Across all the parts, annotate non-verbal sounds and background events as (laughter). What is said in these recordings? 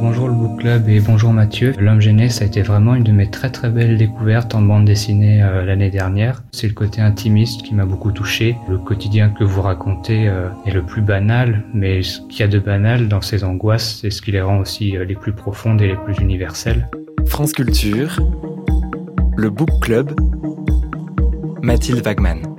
Bonjour le Book Club et bonjour Mathieu. L'homme gêné, ça a été vraiment une de mes très très belles découvertes en bande dessinée euh, l'année dernière. C'est le côté intimiste qui m'a beaucoup touché. Le quotidien que vous racontez euh, est le plus banal, mais ce qu'il y a de banal dans ces angoisses, c'est ce qui les rend aussi euh, les plus profondes et les plus universelles. France Culture, le Book Club, Mathilde Wagman.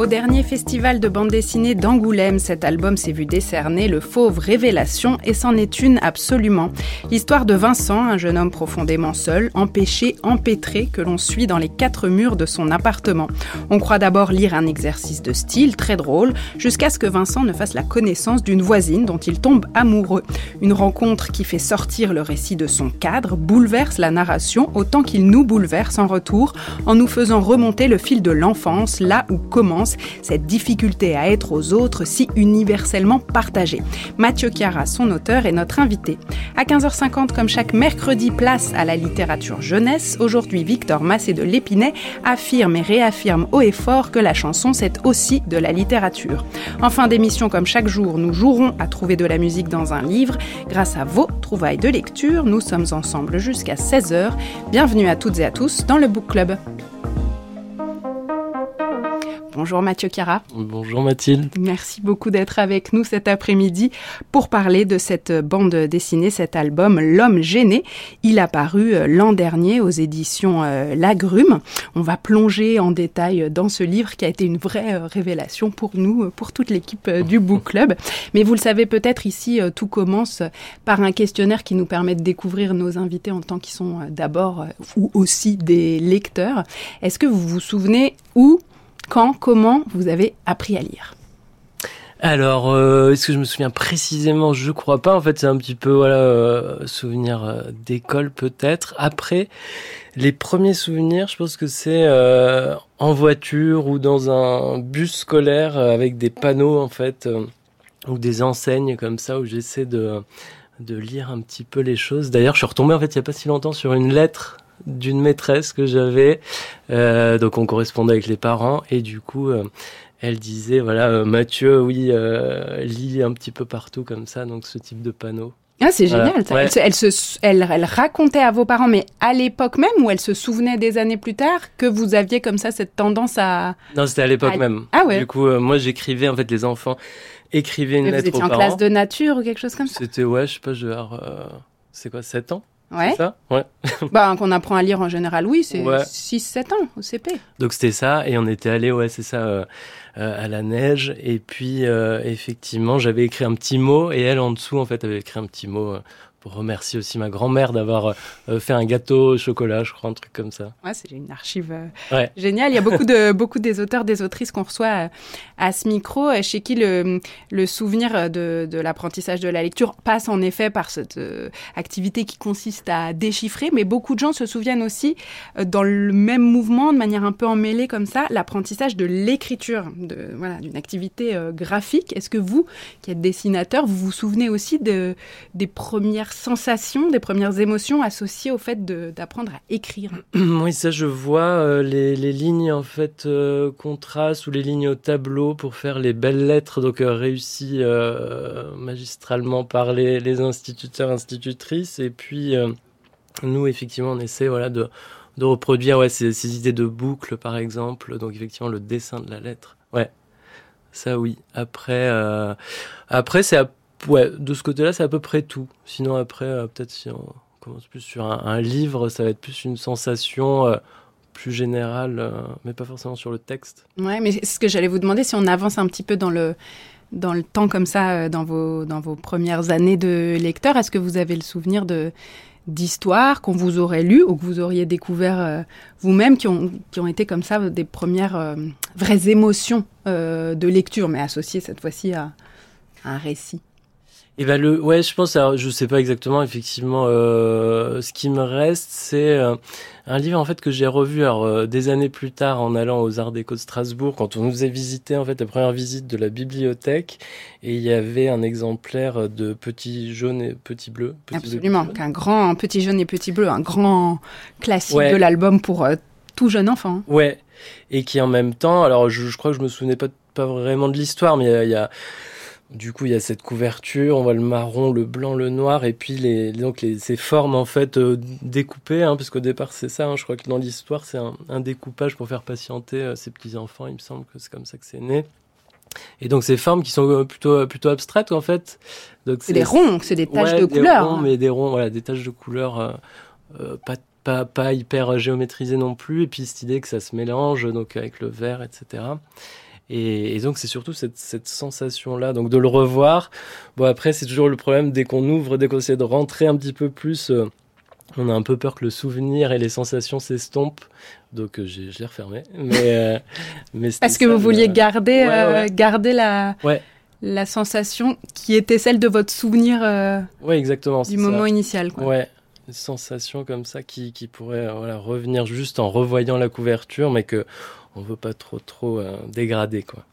Au dernier festival de bande dessinée d'Angoulême, cet album s'est vu décerner le Fauve Révélation et c'en est une absolument. L'histoire de Vincent, un jeune homme profondément seul, empêché, empêtré, que l'on suit dans les quatre murs de son appartement. On croit d'abord lire un exercice de style très drôle, jusqu'à ce que Vincent ne fasse la connaissance d'une voisine dont il tombe amoureux. Une rencontre qui fait sortir le récit de son cadre, bouleverse la narration autant qu'il nous bouleverse en retour, en nous faisant remonter le fil de l'enfance, là où commence cette difficulté à être aux autres si universellement partagée. Mathieu Chiara, son auteur, est notre invité. À 15h50, comme chaque mercredi, place à la littérature jeunesse. Aujourd'hui, Victor Massé de l'Épinay affirme et réaffirme haut et fort que la chanson, c'est aussi de la littérature. En fin d'émission, comme chaque jour, nous jouerons à trouver de la musique dans un livre. Grâce à vos trouvailles de lecture, nous sommes ensemble jusqu'à 16h. Bienvenue à toutes et à tous dans le Book Club. Bonjour Mathieu Cara. Bonjour Mathilde. Merci beaucoup d'être avec nous cet après-midi pour parler de cette bande dessinée, cet album L'homme gêné. Il a paru euh, l'an dernier aux éditions euh, Lagrume. On va plonger en détail dans ce livre qui a été une vraie euh, révélation pour nous, pour toute l'équipe du Book Club. Mais vous le savez peut-être ici, tout commence par un questionnaire qui nous permet de découvrir nos invités en tant qu'ils sont d'abord ou aussi des lecteurs. Est-ce que vous vous souvenez où quand, comment vous avez appris à lire alors, euh, est-ce que je me souviens précisément? Je crois pas. En fait, c'est un petit peu voilà euh, souvenir euh, d'école peut-être. Après, les premiers souvenirs, je pense que c'est en voiture ou dans un bus scolaire avec des panneaux en fait ou des enseignes comme ça où j'essaie de de lire un petit peu les choses. D'ailleurs, je suis retombé en fait il y a pas si longtemps sur une lettre d'une maîtresse que j'avais. Euh, donc on correspondait avec les parents et du coup euh, elle disait voilà euh, Mathieu oui lit un petit peu partout comme ça donc ce type de panneau. Ah, c'est génial. Elle, se, elle, elle, racontait à vos parents, mais à l'époque même, où elle se souvenait des années plus tard, que vous aviez comme ça cette tendance à... Non, c'était à l'époque même. Ah ouais. Du coup, moi, j'écrivais, en fait, les enfants écrivaient une lettre. Vous étiez en classe de nature ou quelque chose comme ça? C'était, ouais, je sais pas, genre... c'est quoi, 7 ans? Ouais. ça Ouais. (laughs) bah, qu'on apprend à lire en général, oui, c'est 6-7 ans au CP. Donc c'était ça, et on était allé, ouais, c'est ça, euh, euh, à la neige, et puis euh, effectivement, j'avais écrit un petit mot, et elle en dessous, en fait, avait écrit un petit mot pour remercier aussi ma grand-mère d'avoir euh, fait un gâteau au chocolat, je crois, un truc comme ça. Ouais, c'est une archive euh, géniale. Il y a beaucoup de (laughs) beaucoup des auteurs, des autrices qu'on reçoit à, euh, à, ce micro, chez qui le, le souvenir de, de l'apprentissage de la lecture passe en effet par cette activité qui consiste à déchiffrer, mais beaucoup de gens se souviennent aussi, dans le même mouvement, de manière un peu emmêlée comme ça, l'apprentissage de l'écriture, de voilà, d'une activité graphique. Est-ce que vous, qui êtes dessinateur, vous vous souvenez aussi de des premières sensations, des premières émotions associées au fait d'apprendre à écrire (clears throat) Oui, ça je vois euh, les, lignes en fait euh, contrastes ou les lignes au tableau pour faire les belles lettres, donc euh, réussies magistralement par les, les, instituteurs, institutrices. Et puis nous, effectivement, on essaie voilà, de, reproduire ces, idées de boucle, par exemple. Donc effectivement, le dessin de la lettre. Ouais, ça oui. Après, après c'est ouais, de ce côté-là, c'est à peu près tout. Sinon, après, euh, peut-être si on commence plus sur un, livre, ça va être plus une sensation euh, plus générale, euh, mais pas forcément sur le texte. Ouais, mais ce que j'allais vous demander, si on avance un petit peu dans le dans le temps comme ça, dans vos dans vos premières années de lecteur, est-ce que vous avez le souvenir de d'histoires qu'on vous aurait lues ou que vous auriez découvert vous-même qui ont, qui ont été comme ça des premières vraies émotions de lecture, mais associées cette fois-ci à un récit? Et ben le, ouais, je pense, alors, je sais pas exactement, effectivement, euh, ce qui me reste, c'est euh, un livre en fait que j'ai revu alors euh, des années plus tard en allant aux Arts Déco de Strasbourg, quand on nous a visité en fait la première visite de la bibliothèque, et il y avait un exemplaire de Petit jaune et Petit bleu. Absolument, qu'un grand Petit jaune et Petit bleu, un grand classique de l'album pour tout jeune enfant. Ouais, et qui en même temps, alors je, je crois que je me souvenais pas pas vraiment de l'histoire, mais il y a du coup, il y a cette couverture, on voit le marron, le blanc, le noir, et puis les, donc les, ces formes en fait euh, découpées, hein, parce qu'au départ c'est ça. Hein, je crois que dans l'histoire c'est un, découpage pour faire patienter euh, ces petits enfants. Il me semble que c'est comme ça que c'est né. Et donc ces formes qui sont euh, plutôt plutôt abstraites en fait. C'est des ronds, c'est des taches de couleur. Ronds, mais des ronds, voilà, des taches de couleur pas pas, pas hyper géométrisées non plus. Et puis cette idée que ça se mélange donc avec le vert, etc. Et, donc c'est surtout cette, cette sensation-là, donc de le revoir. Bon après c'est toujours le problème dès qu'on ouvre, dès qu'on essaie de rentrer un petit peu plus, euh, on a un peu peur que le souvenir et les sensations s'estompent. Donc euh, je l'ai refermé. Mais, euh, (laughs) mais Parce que vous vouliez garder, garder la, la sensation qui était celle de votre souvenir ouais, exactement, du moment initial. Quoi. Ouais, sensation comme ça qui, qui pourrait voilà, revenir juste en revoyant la couverture, mais que on veut pas trop trop euh, dégrader quoi.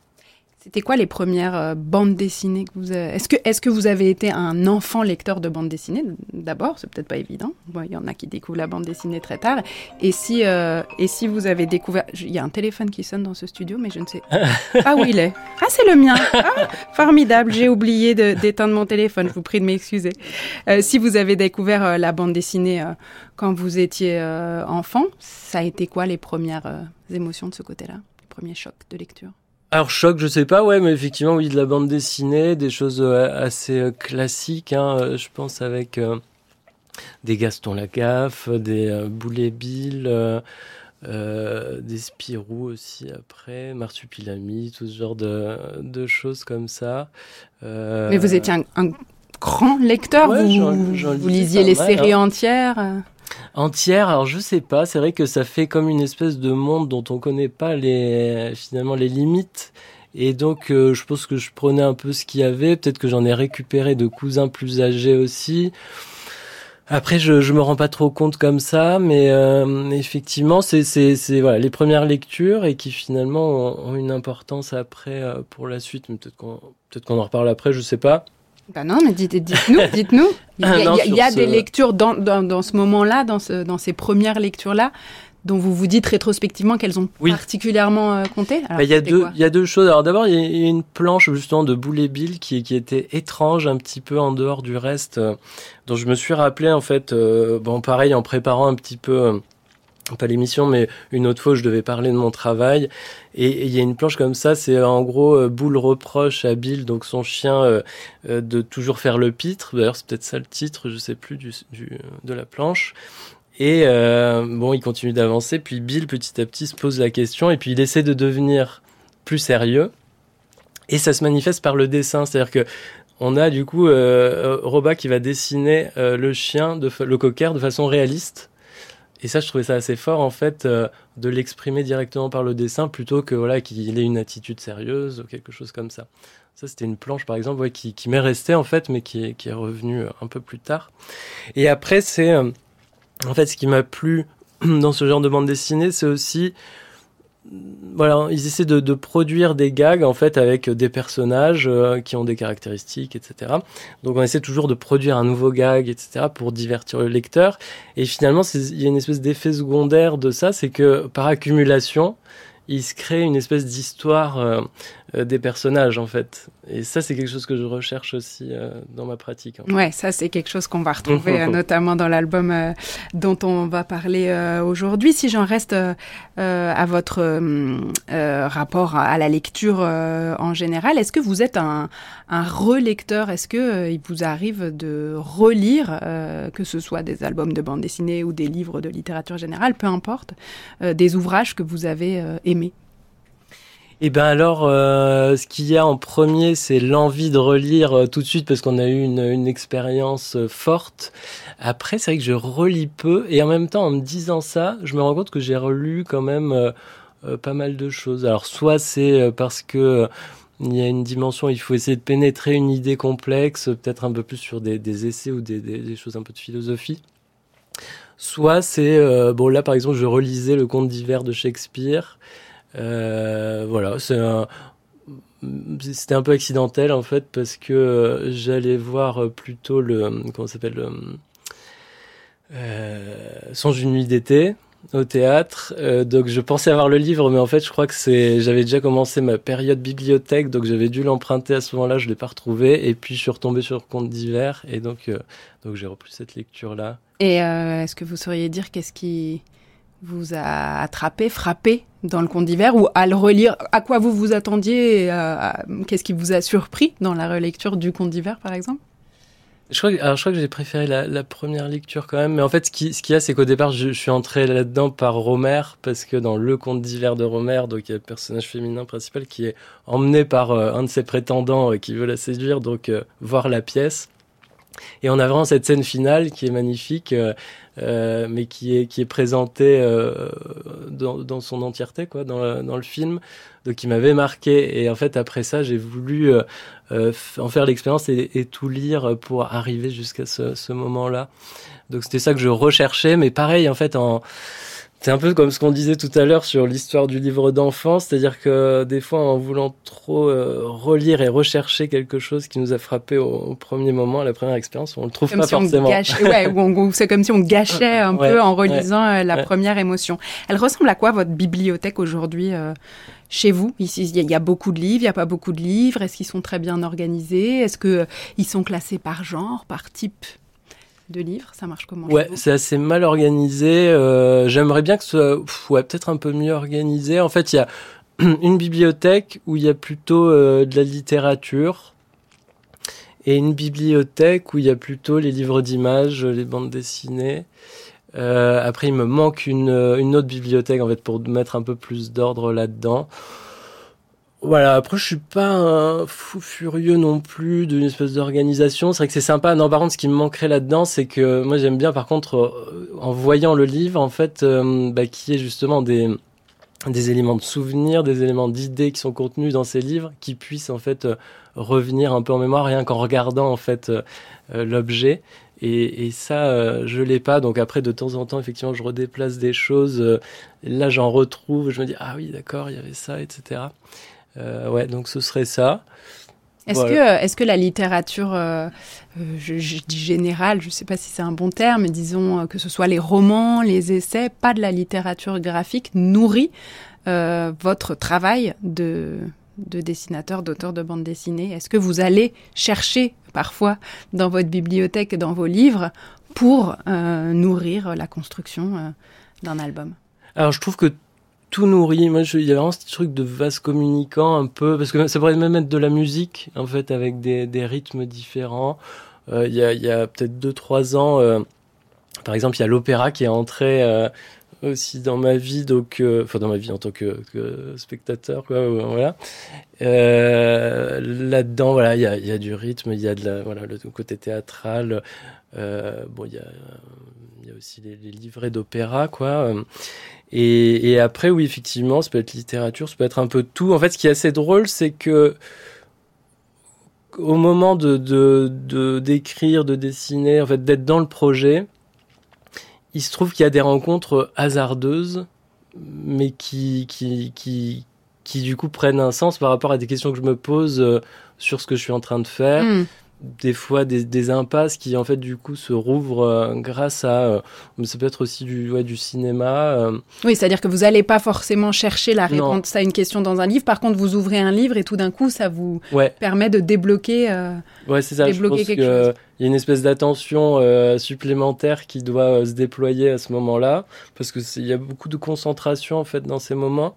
C'était quoi les premières euh, bandes dessinées que vous avez... Est-ce que, est que vous avez été un enfant lecteur de bandes dessinées? D'abord, c'est peut-être pas évident. Il y en a qui découvrent la bande dessinée très tard. Et si, euh, et si vous avez découvert... Il y a un téléphone qui sonne dans ce studio, mais je ne sais (laughs) pas où il est. Ah, c'est le mien ah, Formidable, j'ai oublié d'éteindre mon téléphone, je vous prie de m'excuser. si vous avez découvert la bande dessinée quand vous étiez enfant, ça a été quoi les premières émotions de ce côté-là? Les premiers chocs de lecture? Alors choc, je sais pas, ouais, mais effectivement, oui, de la bande dessinée, des choses euh, assez euh, classiques, hein, euh, je pense avec des Gaston Lagaffe, des Boulet Bill, des Spirou aussi après, Marsupilami, tout ce genre de, de choses comme ça. Mais vous étiez un, grand lecteur, vous, vous lisiez les séries hein. entières entière. Alors je sais pas, c'est vrai que ça fait comme une espèce de monde dont on connaît pas les finalement les limites. Et donc euh, je pense que je prenais un peu ce qu'il y avait. Peut-être que j'en ai récupéré de cousins plus âgés aussi. Après, je, je me rends pas trop compte comme ça, mais euh, effectivement, c'est c'est voilà les premières lectures et qui finalement ont, une importance après euh, pour la suite. Peut-être qu'on peut-être qu'on en reparle après, je sais pas. Ben non, mais dites, dites-nous, (laughs) dites-nous. Il y a, des lectures dans, dans, dans ce moment-là, dans, ce, dans ces premières lectures-là, dont vous vous dites rétrospectivement qu'elles ont particulièrement euh, compté bah, Il y, a deux, y a deux choses. Alors d'abord, il y, a une planche justement de Boulet Bill qui, qui était étrange, un petit peu en dehors du reste, euh, dont je me suis rappelé en fait, euh, bon pareil, en préparant un petit peu pas l'émission, mais une autre fois, je devais parler de mon travail. Et il y a une planche comme ça, c'est en gros euh, Boule reproche à Bill, donc son chien, euh, euh, de toujours faire le pitre. D'ailleurs, c'est peut-être ça le titre, je sais plus du, du de la planche. Et bon, il continue d'avancer, puis Bill petit à petit se pose la question, et puis il essaie de devenir plus sérieux. Et ça se manifeste par le dessin, c'est-à-dire que on a du coup Roba qui va dessiner le chien, de, le cocker, de façon réaliste et ça, je trouvais ça assez fort, en fait, euh, de l'exprimer directement par le dessin plutôt que voilà qu'il ait une attitude sérieuse ou quelque chose comme ça. Ça, c'était une planche, par exemple, qui, qui m'est restée, en fait, mais qui est, qui est revenue euh, un peu plus tard. Et après, c'est... Euh, en fait, ce qui m'a plu (clears throat) dans ce genre de bande dessinée, c'est aussi voilà, ils essaient de, produire des gags en fait avec des personnages euh, qui ont des caractéristiques, etc. Donc on essaie toujours de produire un nouveau gag, etc. pour divertir le lecteur. Et finalement, il y a une espèce d'effet secondaire de ça, c'est que par accumulation, il se crée une espèce d'histoire euh, euh, des personnages en fait. Et ça, c'est quelque chose que je recherche aussi euh, dans ma pratique. Ouais, ça c'est quelque chose qu'on va retrouver (laughs) notamment dans l'album dont on va parler aujourd'hui. Si j'en reste à votre rapport à la lecture en général, est-ce que vous êtes un, un relecteur? Est-ce que il vous arrive de relire, que ce soit des albums de bande dessinée ou des livres de littérature générale, peu importe, des ouvrages que vous avez aimés? Eh ben alors, euh, ce qu'il y a en premier, c'est l'envie de relire euh, tout de suite parce qu'on a eu une, une expérience euh, forte. Après, c'est vrai que je relis peu et en même temps, en me disant ça, je me rends compte que j'ai relu quand même pas mal de choses. Alors, soit c'est parce que il y a une dimension, il faut essayer de pénétrer une idée complexe, peut-être un peu plus sur des, essais ou des, choses un peu de philosophie. Soit c'est, bon là par exemple, je relisais le conte d'hiver de Shakespeare. Euh, voilà, c'est c'était un peu accidentel en fait parce que j'allais voir plutôt le comment s'appelle euh, Sans une nuit d'été au théâtre. Euh, donc je pensais avoir le livre, mais en fait je crois que j'avais déjà commencé ma période bibliothèque, donc j'avais dû l'emprunter à ce moment-là, je l'ai pas retrouvé, et puis je suis retombé sur Contes d'hiver, et donc euh, donc j'ai repris cette lecture là. Et est-ce que vous sauriez dire qu'est-ce qui vous a attrapé, frappé dans le Conte d'hiver, ou à le relire, à quoi vous vous attendiez, qu'est-ce qui vous a surpris dans la relecture du Conte d'hiver par exemple? Je crois, que, alors je crois que j'ai préféré la, première lecture quand même, mais en fait, ce qu'il y a, c'est qu'au départ, je, suis entré là-dedans par Romer, parce que dans le conte d'hiver de Romer, donc il y a le personnage féminin principal qui est emmené par euh, un de ses prétendants euh, qui veut la séduire, donc euh, voir la pièce. Et on a vraiment cette scène finale qui est magnifique, euh, mais qui est qui est présentée dans, dans, son entièreté, quoi, dans, dans le film, donc qui m'avait marqué. Et en fait, après ça, j'ai voulu euh, en faire l'expérience et, et, tout lire pour arriver jusqu'à ce, ce moment-là. Donc c'était ça que je recherchais, mais pareil en fait en c'est un peu comme ce qu'on disait tout à l'heure sur l'histoire du livre d'enfant, c'est-à-dire que des fois, en voulant trop euh, relire et rechercher quelque chose qui nous a frappé au, au premier moment, à la première expérience, on le trouve comme pas si forcément. ouais, (laughs) c'est comme si on gâchait un ouais, peu en relisant ouais, euh, la première émotion. Elle ressemble à quoi votre bibliothèque aujourd'hui euh, chez vous? Ici, il y, a beaucoup de livres, il n'y a pas beaucoup de livres. Est-ce qu'ils sont très bien organisés? Est-ce que ils sont classés par genre, par type? De livres Ça marche comment Ouais, c'est assez mal organisé. Euh, J'aimerais bien que ce soit ouais, peut-être un peu mieux organisé. En fait, il y a (clears throat) une bibliothèque où il y a plutôt euh, de la littérature et une bibliothèque où il y a plutôt les livres d'images, les bandes dessinées. Euh, après, il me manque une, une autre bibliothèque en fait pour mettre un peu plus d'ordre là-dedans. Voilà, après je suis pas fou furieux non plus d'une espèce d'organisation. C'est vrai que c'est sympa. Non, par contre, ce qui me manquerait là-dedans, c'est que moi j'aime bien, par contre, euh, en voyant le livre, en fait, euh, bah, qui est justement des des éléments de souvenirs, des éléments d'idées qui sont contenus dans ces livres, qui puissent en fait euh, revenir un peu en mémoire, rien qu'en regardant en fait euh, l'objet. Et, ça, euh, je l'ai pas. Donc après, de temps en temps, effectivement, je redéplace des choses. là, j'en retrouve. Je me dis ah oui, d'accord, il y avait ça, etc. Euh, ouais, donc ce serait ça. Est-ce voilà. que, est-ce que la littérature, euh, je, je, dis générale, je ne sais pas si c'est un bon terme, mais disons que ce soit les romans, les essais, pas de la littérature graphique, nourrit euh, votre travail de, de dessinateur, d'auteur de bande dessinée? Est-ce que vous allez chercher parfois dans votre bibliothèque, dans vos livres, pour euh, nourrir la construction euh, d'un album? Alors je trouve que tout nourrit. Moi, il y a vraiment ce truc de vase communicant un peu, parce que ça pourrait même être de la musique, en fait, avec des, des rythmes différents. Euh, il y a, il y a peut-être deux, trois ans, euh, par exemple, il y a l'opéra qui est entré euh, aussi dans ma vie, donc, euh, enfin, dans ma vie en tant que, que spectateur, quoi, voilà. Euh, là-dedans, voilà, il y a, il y a du rythme, il y a de la, voilà, le côté théâtral. bon, il y a, il y a aussi les, les livrets d'opéra, quoi. Et, après, oui, effectivement, ça peut être littérature, ça peut être un peu tout. En fait, ce qui est assez drôle, c'est que au moment de d'écrire, de, de, dessiner, en fait, d'être dans le projet, il se trouve qu'il y a des rencontres hasardeuses, mais qui, qui, qui, qui du coup prennent un sens par rapport à des questions que je me pose euh, sur ce que je suis en train de faire. Mm des fois des, des, impasses qui en fait du coup se rouvrent euh, grâce à euh, ça peut être aussi du ouais, du cinéma euh. oui c'est à dire que vous allez pas forcément chercher la réponse à une question dans un livre par contre vous ouvrez un livre et tout d'un coup ça vous ouais. permet de débloquer euh, ouais c'est ça débloquer je pense que il y a une espèce d'attention supplémentaire qui doit se déployer à ce moment là parce que il y a beaucoup de concentration en fait dans ces moments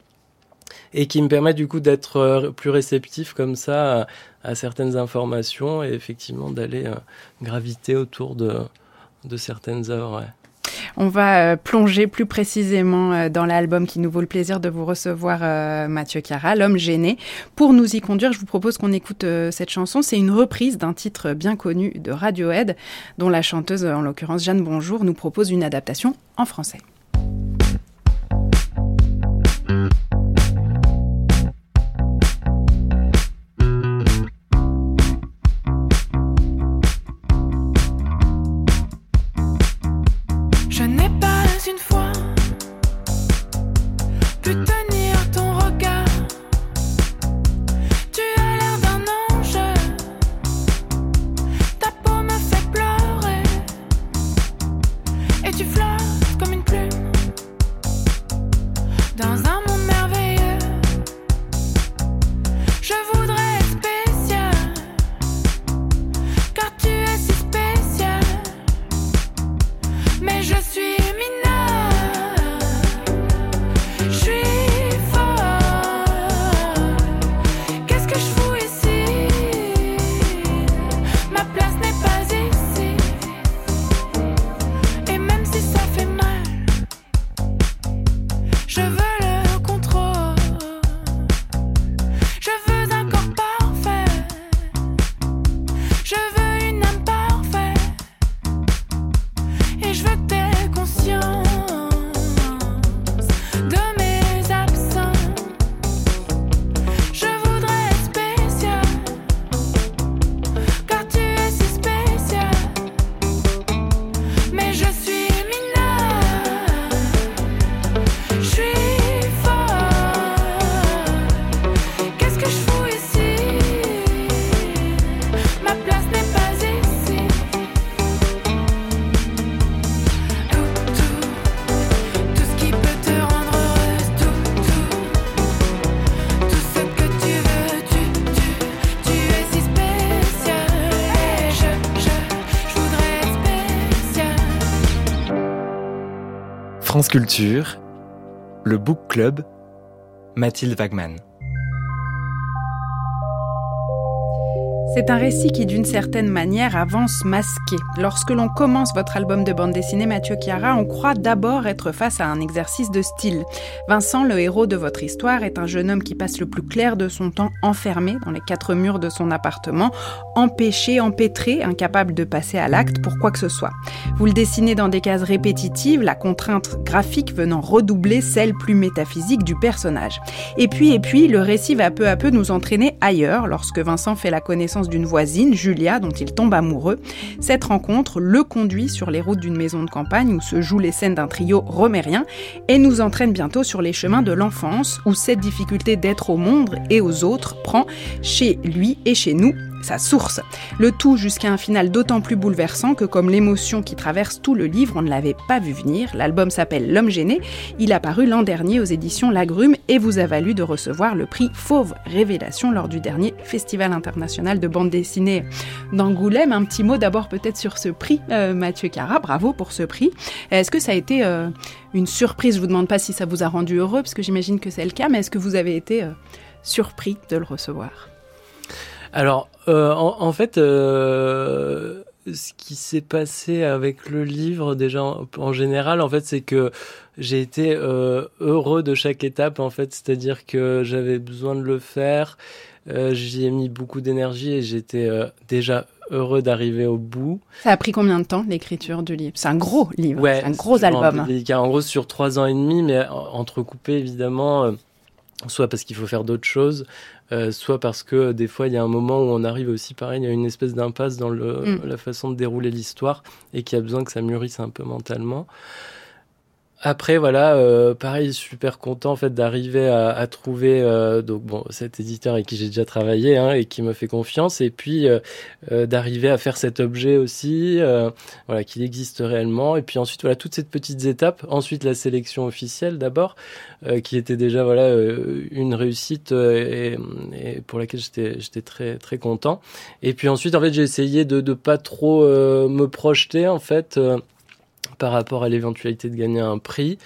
et qui me permet du coup d'être euh, plus réceptif comme ça à, certaines informations et effectivement d'aller euh, graviter autour de, de certaines œuvres. On va euh, plonger plus précisément dans l'album qui nous vaut le plaisir de vous recevoir, Mathieu Chiara, L'homme gêné. Pour nous y conduire, je vous propose qu'on écoute cette chanson. C'est une reprise d'un titre bien connu de Radiohead, dont la chanteuse, en l'occurrence Jeanne Bonjour, nous propose une adaptation en français. Le Book Club, Mathilde Wagman. C'est un récit qui, d'une certaine manière, avance masqué. Lorsque l'on commence votre album de bande dessinée Mathieu Chiara, on croit d'abord être face à un exercice de style. Vincent, le héros de votre histoire, est un jeune homme qui passe le plus clair de son temps enfermé dans les quatre murs de son appartement, empêché, empêtré, incapable de passer à l'acte pour quoi que ce soit. Vous le dessinez dans des cases répétitives, la contrainte graphique venant redoubler celle plus métaphysique du personnage. Et puis, et puis, le récit va peu à peu nous entraîner ailleurs lorsque Vincent fait la connaissance d'une voisine, Julia, dont il tombe amoureux. Rencontre le conduit sur les routes d'une maison de campagne où se jouent les scènes d'un trio romérien et nous entraîne bientôt sur les chemins de l'enfance où cette difficulté d'être au monde et aux autres prend chez lui et chez nous sa source. Le tout jusqu'à un final d'autant plus bouleversant que comme l'émotion qui traverse tout le livre, on ne l'avait pas vu venir. L'album s'appelle L'homme gêné. Il a paru l'an dernier aux éditions Lagrume et vous a valu de recevoir le prix Fauve Révélation lors du dernier Festival international de bande dessinée d'Angoulême. Un petit mot d'abord peut-être sur ce prix, euh, Mathieu Cara. Bravo pour ce prix. Est-ce que ça a été euh, une surprise? Je vous demande pas si ça vous a rendu heureux, parce que j'imagine que c'est le cas, mais est-ce que vous avez été euh, surpris de le recevoir? Alors, euh, en, fait, euh, ce qui s'est passé avec le livre, déjà en, général, en fait, c'est que j'ai été euh, heureux de chaque étape, en fait, c'est-à-dire que j'avais besoin de le faire, j'y ai mis beaucoup d'énergie et j'étais déjà heureux d'arriver au bout. Ça a pris combien de temps l'écriture du livre? C'est un gros livre, ouais, un gros album. En gros, sur trois ans et demi, mais entrecoupé évidemment soit parce qu'il faut faire d'autres choses, euh, soit parce que des fois il y a un moment où on arrive aussi pareil, il y a une espèce d'impasse dans le, mm. la façon de dérouler l'histoire et qui a besoin que ça mûrisse un peu mentalement. Après voilà, euh, pareil, super content en fait d'arriver à, à, trouver euh, donc bon cet éditeur avec qui j'ai déjà travaillé hein, et qui me fait confiance et puis euh, euh d'arriver à faire cet objet aussi, euh, voilà qu'il existe réellement et puis ensuite voilà toutes ces petites étapes. Ensuite la sélection officielle d'abord qui était déjà voilà une réussite et, et, pour laquelle j'étais j'étais très très content. Et puis ensuite en fait j'ai essayé de de pas trop me projeter en fait par rapport à l'éventualité de gagner un prix.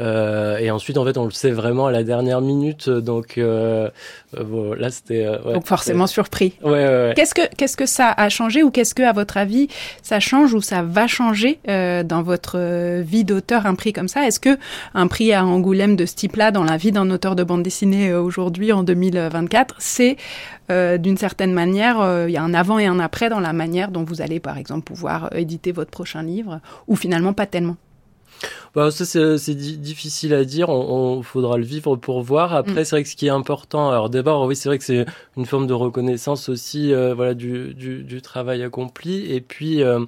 Euh, et ensuite, en fait, on le sait vraiment à la dernière minute. Donc euh, euh bon, là, c'était. Euh, ouais, donc forcément surpris. Ouais, ouais, Qu'est-ce que qu'est-ce que ça a changé ou qu'est-ce que, à votre avis, ça change ou ça va changer euh, dans votre vie d'auteur un prix comme ça? Est-ce que un prix à Angoulême de ce type-là, dans la vie d'un auteur de bande dessinée aujourd'hui en 2024, c'est d'une certaine manière, il y a un avant et un après dans la manière dont vous allez, par exemple, pouvoir éditer votre prochain livre, ou finalement pas tellement? Bah, ça c'est difficile à dire. On, faudra le vivre pour voir. Après, mm. c'est vrai que ce qui est important. Alors d'abord, oui, c'est vrai que c'est une forme de reconnaissance aussi, euh, voilà, du, du, du, travail accompli. Et puis euh,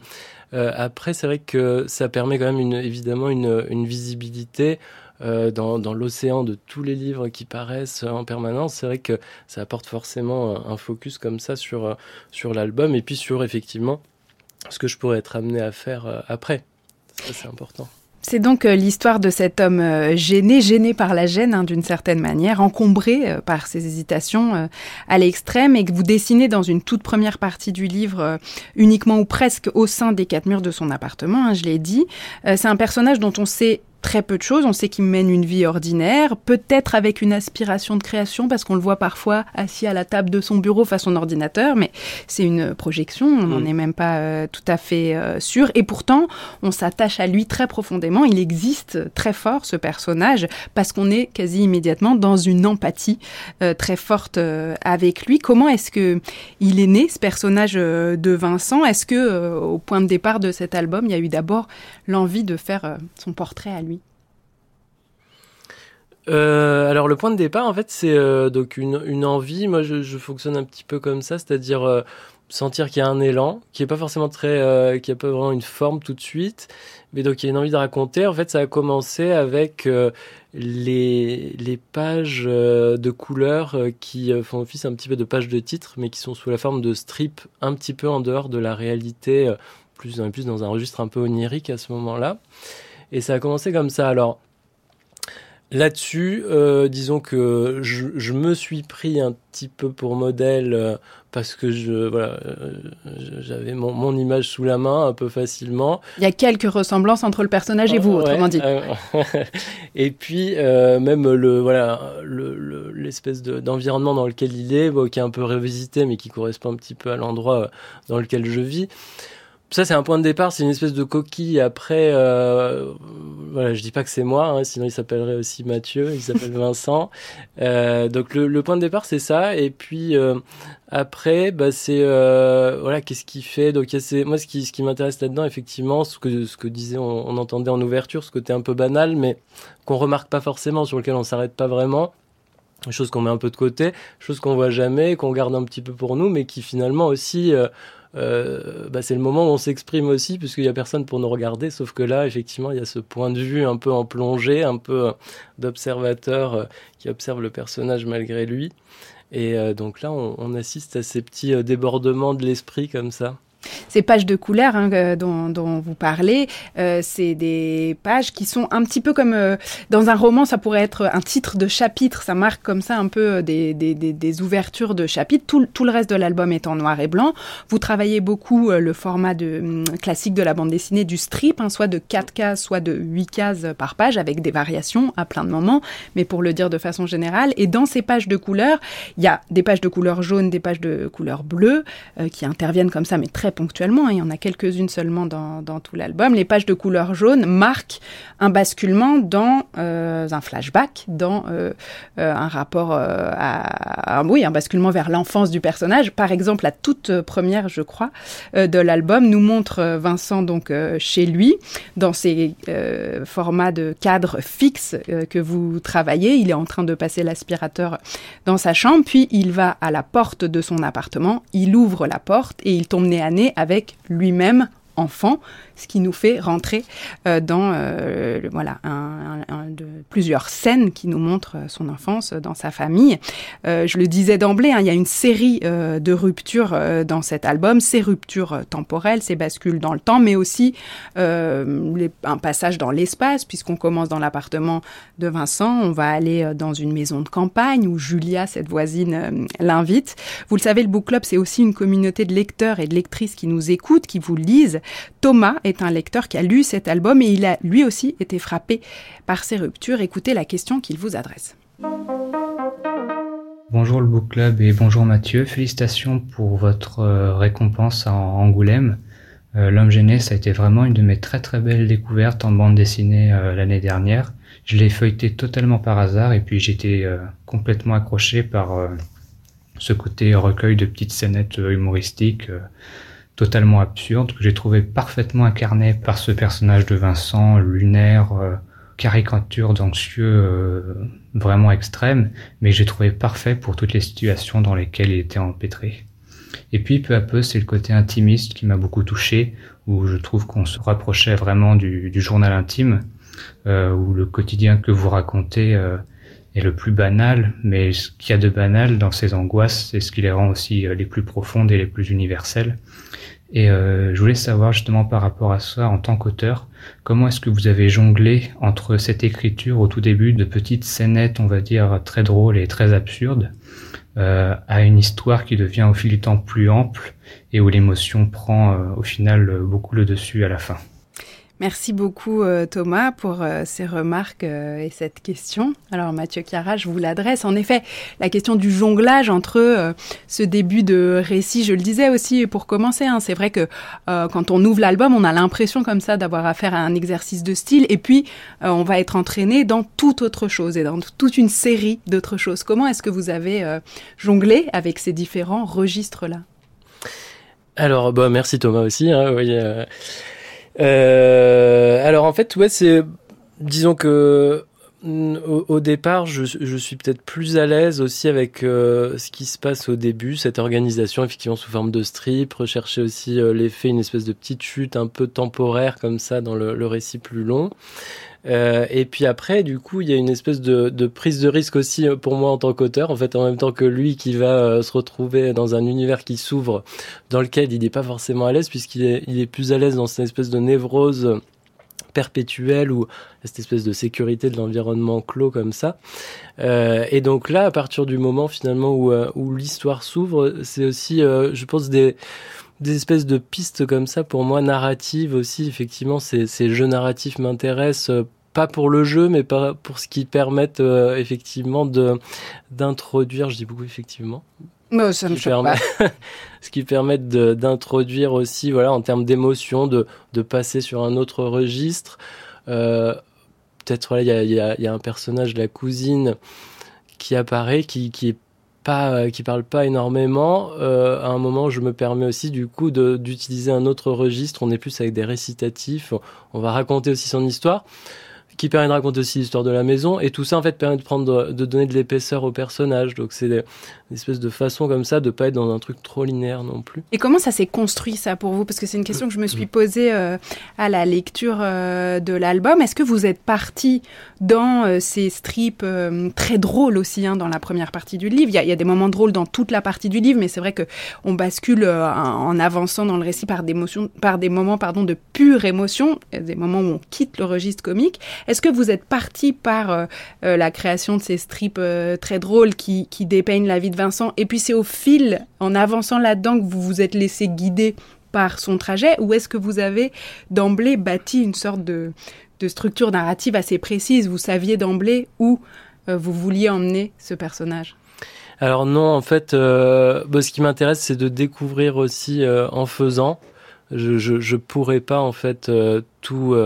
euh, après, c'est vrai que ça permet quand même une, évidemment une, une visibilité. Euh, dans, dans l'océan de tous les livres qui paraissent en permanence, c'est vrai que ça apporte forcément un, focus comme ça sur, sur l'album et puis sur effectivement ce que je pourrais être amené à faire après. Ça, c'est important. C'est donc euh, l'histoire de cet homme euh, gêné, gêné par la gêne hein, d'une certaine manière, encombré euh, par ses hésitations à l'extrême et que vous dessinez dans une toute première partie du livre uniquement ou presque au sein des quatre murs de son appartement, hein, je l'ai dit. C'est un personnage dont on sait très peu de choses. On sait qu'il mène une vie ordinaire, peut-être avec une aspiration de création, parce qu'on le voit parfois assis à la table de son bureau face à son ordinateur, mais c'est une projection, on n'en mm. est même pas euh, tout à fait euh, sûr. Et pourtant, on s'attache à lui très profondément. Il existe très fort, ce personnage, parce qu'on est quasi immédiatement dans une empathie euh, très forte avec lui. Comment est-ce que il est né, ce personnage de Vincent? Est-ce que, au point de départ de cet album, il y a eu d'abord l'envie de faire son portrait à lui? Euh, alors le point de départ, en fait, c'est euh, donc une, une, envie. Moi, je, je, fonctionne un petit peu comme ça, c'est-à-dire euh, sentir qu'il y a un élan, qui est pas forcément très, euh, qui a pas vraiment une forme tout de suite, mais donc il y a une envie de raconter. En fait, ça a commencé avec les, les pages de couleurs qui font office un petit peu de pages de titre, mais qui sont sous la forme de strips, un petit peu en dehors de la réalité, plus plus dans un registre un peu onirique à ce moment-là. Et ça a commencé comme ça. Alors Là-dessus, euh, disons que je, je, me suis pris un petit peu pour modèle, euh, parce que je voilà, j'avais mon, mon, image sous la main un peu facilement. Il y a quelques ressemblances entre le personnage et vous, autrement dit. (laughs) et puis même le voilà l'espèce le, d'environnement dans lequel il est, qui est un peu revisité, mais qui correspond un petit peu à l'endroit dans lequel je vis ça c'est un point de départ, c'est une espèce de coquille. Après, euh, voilà, je dis pas que c'est moi, hein, sinon il s'appellerait aussi Mathieu, il s'appelle (laughs) Vincent. Euh, donc le, le, point de départ c'est ça, et puis euh, après, bah c'est euh, voilà, qu'est-ce qu'il fait. Donc c'est moi ce qui ce qui m'intéresse là-dedans, effectivement, ce que ce que disait, on, on, entendait en ouverture, ce côté un peu banal, mais qu'on remarque pas forcément, sur lequel on s'arrête pas vraiment. Chose qu'on met un peu de côté, chose qu'on voit jamais, qu'on garde un petit peu pour nous, mais qui finalement aussi euh, bah, c'est le moment où on s'exprime aussi, puisqu'il n'y a personne pour nous regarder, sauf que là, effectivement, il y a ce point de vue un peu en plongée, un peu euh, d'observateur euh, qui observe le personnage malgré lui. Et donc là, on, assiste à ces petits débordements de l'esprit comme ça. Ces pages de couleurs hein, dont, vous parlez, euh, c'est des pages qui sont un petit peu comme euh, dans un roman, ça pourrait être un titre de chapitre, ça marque comme ça un peu euh, des, des, ouvertures de chapitres. Tout, tout le reste de l'album est en noir et blanc. Vous travaillez beaucoup le format hum, classique de la bande dessinée du strip, hein, soit de 4 cases, soit de 8 cases par page, avec des variations à plein de moments, mais pour le dire de façon générale. Et dans ces pages de couleurs, il y a des pages de couleur jaune, des pages de couleur bleue, qui interviennent comme ça, mais très ponctuellement, hein. il y en a quelques-unes seulement dans, tout l'album, les pages de couleur jaune marquent un basculement dans euh, un flashback, dans euh, euh, un rapport à, oui, un basculement vers l'enfance du personnage. Par exemple, la toute première, je crois, de l'album nous montre Vincent donc chez lui, dans ses formats de cadre fixe que vous travaillez. Il est en train de passer l'aspirateur dans sa chambre, puis il va à la porte de son appartement, il ouvre la porte et il tombe nez à nez avec lui-même enfant ce qui nous fait rentrer euh, dans euh, voilà plusieurs scènes qui nous montrent euh, son enfance dans sa famille. je le disais d'emblée, hein, il y a une série de ruptures dans cet album, ces ruptures temporelles, ces bascules dans le temps, mais aussi un passage dans l'espace, puisqu'on commence dans l'appartement de Vincent, on va aller dans une maison de campagne où Julia, cette voisine, l'invite. Vous le savez, le Book Club, c'est aussi une communauté de lecteurs et de lectrices qui nous écoutent, qui vous lisent. Thomas est un lecteur qui a lu cet album et il a lui aussi été frappé par ces ruptures. Écoutez la question qu'il vous adresse. Bonjour le Book Club et bonjour Mathieu. Félicitations pour votre euh, récompense à Angoulême. Euh, L'homme gêné, ça a été vraiment une de mes très très belles découvertes en bande dessinée euh, l'année dernière. Je l'ai feuilleté totalement par hasard et puis j'étais complètement accroché par ce côté recueil de petites scénettes humoristiques totalement absurde, que j'ai trouvé parfaitement incarné par ce personnage de Vincent, lunaire, euh, caricature d'anxieux euh, vraiment extrême, mais j'ai trouvé parfait pour toutes les situations dans lesquelles il était empêtré. Et puis peu à peu, c'est le côté intimiste qui m'a beaucoup touché, où je trouve qu'on se rapprochait vraiment du, journal intime, euh, où le quotidien que vous racontez est le plus banal, mais ce qu'il y a de banal dans ces angoisses, c'est ce qui les rend aussi les plus profondes et les plus universelles. Et euh, je voulais savoir justement par rapport à ça, en tant qu'auteur, comment est-ce que vous avez jonglé entre cette écriture au tout début de petites scénettes, on va dire, très drôles et très absurdes, euh, à une histoire qui devient au fil du temps plus ample et où l'émotion prend euh, au final beaucoup le dessus à la fin? Merci beaucoup euh, Thomas pour euh, ces remarques euh, et cette question. Alors Mathieu Chiara, je vous l'adresse. En effet, la question du jonglage entre ce début de récit, je le disais aussi pour commencer, hein, c'est vrai que quand on ouvre l'album, on a l'impression comme ça d'avoir affaire à un exercice de style et puis on va être entraîné dans toute autre chose et dans toute une série d'autres choses. Comment est-ce que vous avez jonglé avec ces différents registres-là? Alors, bah, merci Thomas aussi. Hein, alors en fait, ouais, c'est disons que au, départ, je, suis peut-être plus à l'aise aussi avec euh, ce qui se passe au début, cette organisation effectivement sous forme de strip, rechercher aussi euh, l'effet, une espèce de petite chute un peu temporaire comme ça dans le, récit plus long. Euh, et puis après, du coup, il y a une espèce de, prise de risque aussi pour moi en tant qu'auteur, en fait, en même temps que lui qui va se retrouver dans un univers qui s'ouvre, dans lequel il n'est pas forcément à l'aise, puisqu'il est, est plus à l'aise dans cette espèce de névrose perpétuelle ou cette espèce de sécurité de l'environnement clos comme ça. Euh, et donc là, à partir du moment finalement où, euh, où l'histoire s'ouvre, c'est aussi, euh, je pense, des des espèces de pistes comme ça pour moi narratives aussi effectivement ces, ces jeux narratifs m'intéressent pas pour le jeu mais pas pour ce qui permettent effectivement de d'introduire je dis beaucoup effectivement mais ça me permet, (laughs) ce qui permet d'introduire aussi voilà en termes d'émotion de de passer sur un autre registre euh, peut-être voilà, il y a, y a, un personnage, la cousine, qui apparaît, qui, qui est pas, qui parle pas énormément. Euh, à un moment, je me permets aussi du coup d'utiliser un autre registre. On est plus avec des récitatifs. On va raconter aussi son histoire qui permet de raconter aussi l'histoire de la maison. Et tout ça en fait permet de prendre de donner de l'épaisseur au personnage. Donc c'est une espèce de façon comme ça de pas être dans un truc trop linéaire non plus. Et comment ça s'est construit ça pour vous? Parce que c'est une question que je me suis posée euh, à la lecture euh, de l'album. Est-ce que vous êtes parti dans euh, ces strips très drôles aussi hein, dans la première partie du livre? Il y, a, des moments drôles dans toute la partie du livre mais c'est vrai que on bascule en avançant dans le récit par des, par des moments pardon de pure émotion des moments où on quitte le registre comique est-ce que vous êtes parti par euh, euh, la création de ces strips euh, très drôles qui, qui dépeignent la vie de Vincent et puis c'est au fil, en avançant là-dedans, que vous vous êtes laissé guider par son trajet ou est-ce que vous avez d'emblée bâti une sorte de, de, structure narrative assez précise? Vous saviez d'emblée où vous vouliez emmener ce personnage? Alors non, en fait, bah, ce qui m'intéresse, c'est de découvrir aussi en faisant. Je, je, je pourrais pas en fait tout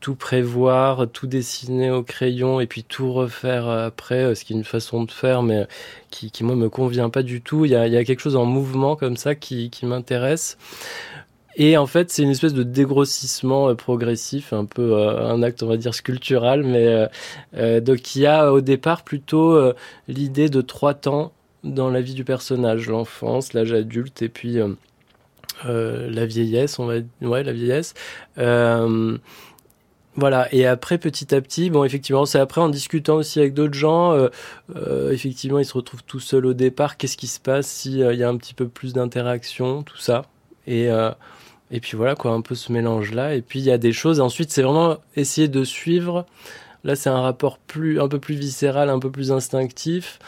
tout prévoir, tout dessiner au crayon et puis tout refaire après, euh, ce qui est une façon de faire, mais qui, qui moi me convient pas du tout. Il y a, y a quelque chose en mouvement comme ça qui, qui m'intéresse. Et en fait, c'est une espèce de dégrossissement euh, progressif, un peu euh, un acte, on va dire, sculptural. Mais euh, donc, il y a au départ plutôt l'idée de trois temps dans la vie du personnage l'enfance, l'âge adulte et puis la vieillesse, on va ouais, la vieillesse. Voilà, et après petit à petit, bon effectivement, c'est après en discutant aussi avec d'autres gens, euh, euh, effectivement, il se retrouve tout seul au départ. Qu'est-ce qui se passe s'il euh, y a un petit peu plus d'interaction, tout ça, et et puis voilà quoi, un peu ce mélange là. Et puis il y a des choses. Ensuite, c'est vraiment essayer de suivre. Là, c'est un rapport plus un peu plus viscéral, un peu plus instinctif.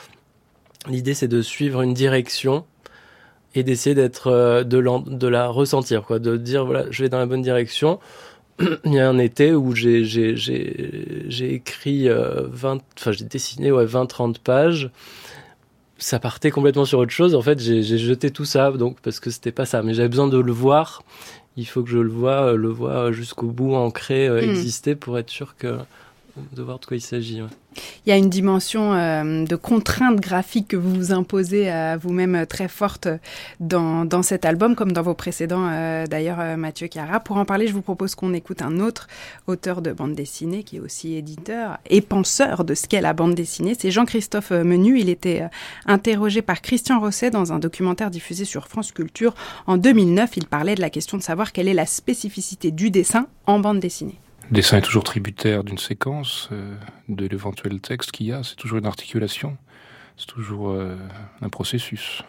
L'idée, c'est de suivre une direction et d'essayer d'être de, de la ressentir, quoi, de dire voilà, je vais dans la bonne direction (clears throat) il y a un été où j'ai écrit 20, euh, enfin j'ai dessiné ouais, 20-30 pages. Ça partait complètement sur autre chose. En fait, j'ai jeté tout ça, donc parce que c'était pas ça. Mais j'avais besoin de le voir. Il faut que je le vois, le vois jusqu'au bout, ancré, euh, hmm. exister, pour être sûr que de voir de quoi il s'agit. Il y a une dimension euh, de contrainte graphique que vous vous imposez à vous-même euh, très forte dans, cet album, comme dans vos précédents euh, d'ailleurs, Mathieu Cara. Pour en parler, je vous propose qu'on écoute un autre auteur de bande dessinée qui est aussi éditeur et penseur de ce qu'est la bande dessinée. C'est Jean-Christophe Menu. Il était interrogé par Christian Rosset dans un documentaire diffusé sur France Culture en 2009. Il parlait de la question de savoir quelle est la spécificité du dessin en bande dessinée. Le dessin est toujours tributaire d'une séquence, euh, de l'éventuel texte qu'il y a. C'est toujours une articulation. C'est toujours euh, un processus.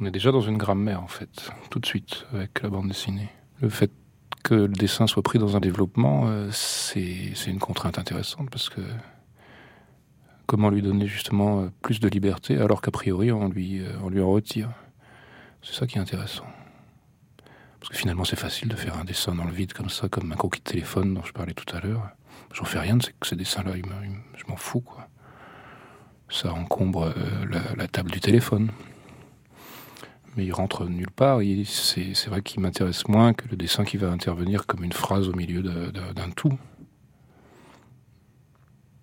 On est déjà dans une grammaire, en fait, tout de suite, avec la bande dessinée. Le fait que le dessin soit pris dans un développement, euh, c'est une contrainte intéressante parce que comment lui donner justement plus de liberté alors qu'a priori on lui, on lui en retire? C'est ça qui est intéressant. Parce que finalement, c'est facile de faire un dessin dans le vide comme ça, comme un croquis de téléphone dont je parlais tout à l'heure. J'en fais rien de ces dessins-là, je m'en fous, quoi. Ça encombre euh, la, table du téléphone. Mais il rentre nulle part. C'est vrai qu'il m'intéresse moins que le dessin qui va intervenir comme une phrase au milieu d'un tout.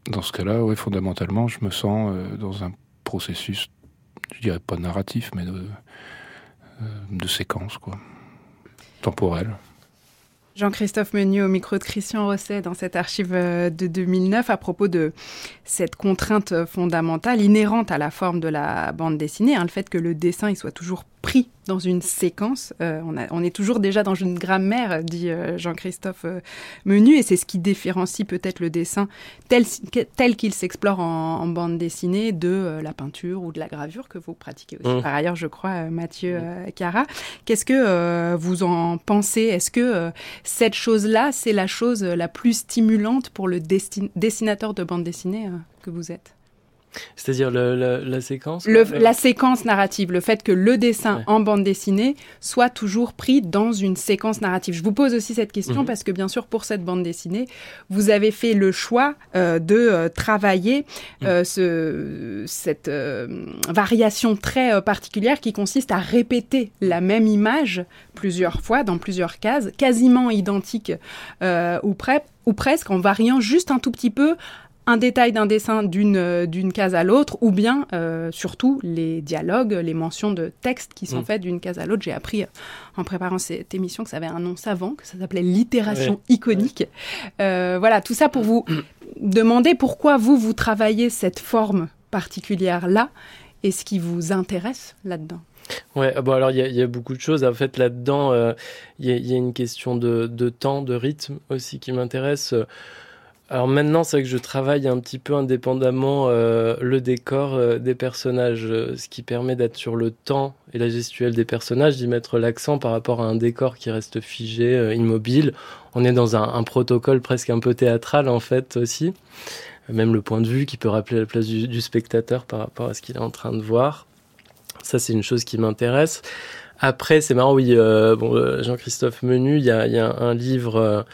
Dans ce cas-là, ouais, fondamentalement, je me sens euh, dans un processus, je dirais pas narratif, mais de, euh, de séquence, quoi Jean-Christophe Menu au micro de Christian Rosset dans cette archive euh, de 2009 à propos de cette contrainte fondamentale inhérente à la forme de la bande dessinée, hein, le fait que le dessin soit toujours pris dans une séquence. Euh, on, a, on, est toujours déjà dans une grammaire, dit euh, Jean-Christophe euh, Menu, et c'est ce qui différencie peut-être le dessin tel, tel qu'il s'explore en, bande dessinée de la peinture ou de la gravure que vous pratiquez aussi. Mmh. Par ailleurs, je crois, Mathieu Cara. Qu'est-ce que vous en pensez? Est-ce que cette chose-là, c'est la chose la plus stimulante pour le dessinateur de bande dessinée que vous êtes? C'est-à-dire la séquence La séquence narrative, le fait que le dessin en bande dessinée soit toujours pris dans une séquence narrative. Je vous pose aussi cette question mhm. parce que bien sûr pour cette bande dessinée, vous avez fait le choix euh, de euh, travailler mhm. euh, ce, cette variation très particulière qui consiste à répéter la même image plusieurs fois dans plusieurs cases, quasiment identiques ou, ou presque en variant juste un tout petit peu un détail d'un dessin d'une euh, d'une case à l'autre, ou bien euh, surtout les dialogues, les mentions de textes qui sont mm. faites d'une case à l'autre. J'ai appris euh, en préparant cette émission que ça avait un nom savant, que ça s'appelait littération iconique. voilà, tout ça pour vous demander pourquoi vous, vous travaillez cette forme particulière-là et ce qui vous intéresse là-dedans. Ouais, bon alors il y, a beaucoup de choses. En fait, là-dedans, il y, a une question de, de, temps, de rythme aussi qui m'intéresse. Alors maintenant, c'est vrai que je travaille un petit peu indépendamment euh, le décor euh, des personnages, euh, ce qui permet d'être sur le temps et la gestuelle des personnages, d'y mettre l'accent par rapport à un décor qui reste figé, immobile. On est dans un, protocole presque un peu théâtral en fait aussi, même le point de vue qui peut rappeler la place du, spectateur par rapport à ce qu'il est en train de voir. Ça, c'est une chose qui m'intéresse. Après, c'est marrant, oui, bon, Jean-Christophe Menu, il y a, y a, un livre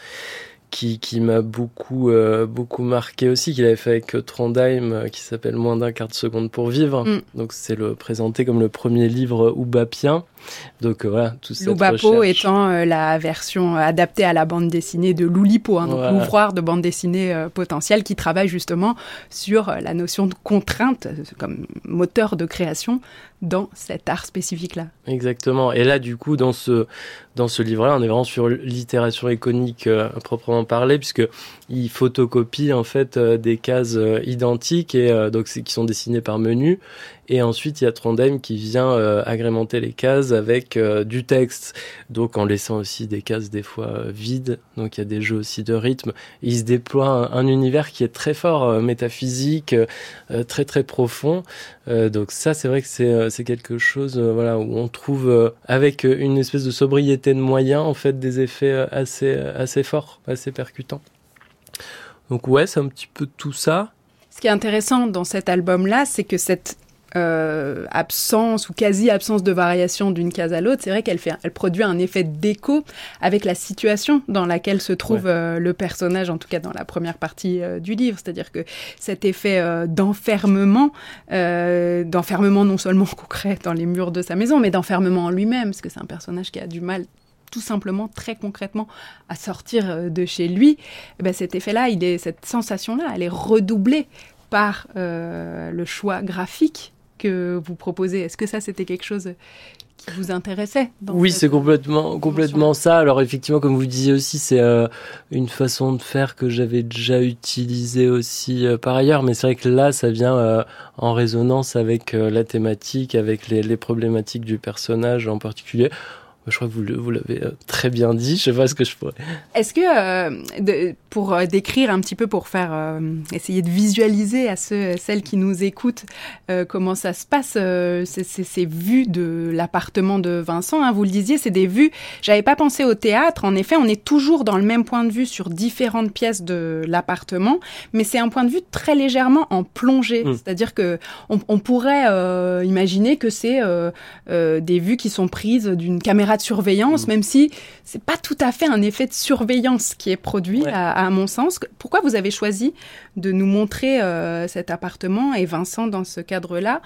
qui, qui m'a beaucoup euh, beaucoup marqué aussi qu'il avait fait avec Trondheim euh, qui s'appelle moins d'un quart de seconde pour vivre mm. donc c'est le présenté comme le premier livre oubapien donc euh, voilà tout ça Loubapo étant la version adaptée à la bande dessinée de Loulipo hein, donc l'ouvroir de bande dessinée potentielle qui travaille justement sur la notion de contrainte comme moteur de création dans cet art spécifique-là. Exactement. Et là, du coup, dans ce, dans ce livre-là, on est vraiment sur l'itération iconique euh, proprement parler, puisque il photocopie en fait euh, des cases euh, identiques et donc qui sont dessinées par menu et ensuite, il y a Trondheim qui vient euh, agrémenter les cases avec euh, du texte, donc en laissant aussi des cases des fois euh, vides. Donc il y a des jeux aussi de rythme. il se déploie un, univers qui est très fort, métaphysique, très très profond. donc ça, c'est vrai que c'est quelque chose, voilà, où on trouve avec une espèce de sobriété de moyens en fait des effets assez assez forts, assez percutants. Donc ouais, c'est un petit peu tout ça. Ce qui est intéressant dans cet album-là, c'est que cette euh, absence ou quasi-absence de variation d'une case à l'autre, c'est vrai qu'elle fait, elle produit un effet d'écho avec la situation dans laquelle se trouve euh, le personnage, en tout cas dans la première partie euh, du livre. C'est-à-dire que cet effet d'enfermement, d'enfermement non seulement (laughs) concret dans les murs de sa maison, mais d'enfermement en lui-même, parce que c'est un personnage qui a du mal tout simplement, très concrètement, à sortir de chez lui, eh ben cet effet-là, il est, cette sensation-là, elle est redoublée par le choix graphique que vous proposez. Est-ce que ça, c'était quelque chose qui vous intéressait Oui, c'est complètement, complètement ça. Alors effectivement, comme vous disiez aussi, c'est euh, une façon de faire que j'avais déjà utilisée aussi euh, par ailleurs, mais c'est vrai que là, ça vient euh, en résonance avec la thématique, avec les, les problématiques du personnage en particulier. Je crois que vous, l'avez euh, très bien dit. Je sais pas ce que je pourrais. Est-ce que, euh, pour euh, décrire un petit peu, pour faire, essayer de visualiser à ceux, celles qui nous écoutent, comment ça se passe, ces, vues de l'appartement de Vincent, hein, vous le disiez, c'est des vues. J'avais pas pensé au théâtre. En effet, on est toujours dans le même point de vue sur différentes pièces de l'appartement, mais c'est un point de vue très légèrement en plongée. Hmm. C'est-à-dire que on pourrait imaginer que c'est des vues qui sont prises d'une caméra de surveillance, mm. même si c'est pas tout à fait un effet de surveillance qui est produit, à, mon sens. Pourquoi vous avez choisi de nous montrer euh, cet appartement et Vincent dans ce cadre-là?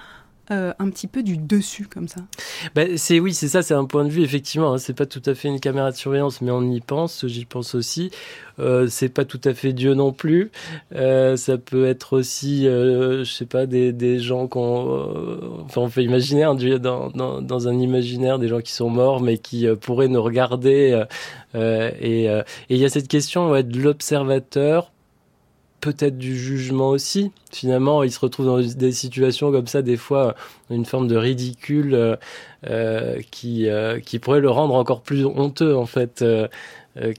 Euh, un petit peu du dessus comme ça. Ben, c'est oui c'est ça c'est un point de vue effectivement hein, c'est pas tout à fait une caméra de surveillance mais on y pense j'y pense aussi. Euh, c'est pas tout à fait Dieu non plus. Euh, ça peut être aussi je sais pas des, gens qu'on enfin on peut imaginer dans, dans, dans, un imaginaire des gens qui sont morts mais qui pourraient nous regarder et il y a cette question ouais, de l'observateur peut-être du jugement aussi. Finalement, il se retrouve dans des situations comme ça, des fois, une forme de ridicule euh, euh qui, euh, qui pourrait le rendre encore plus honteux, en fait, euh,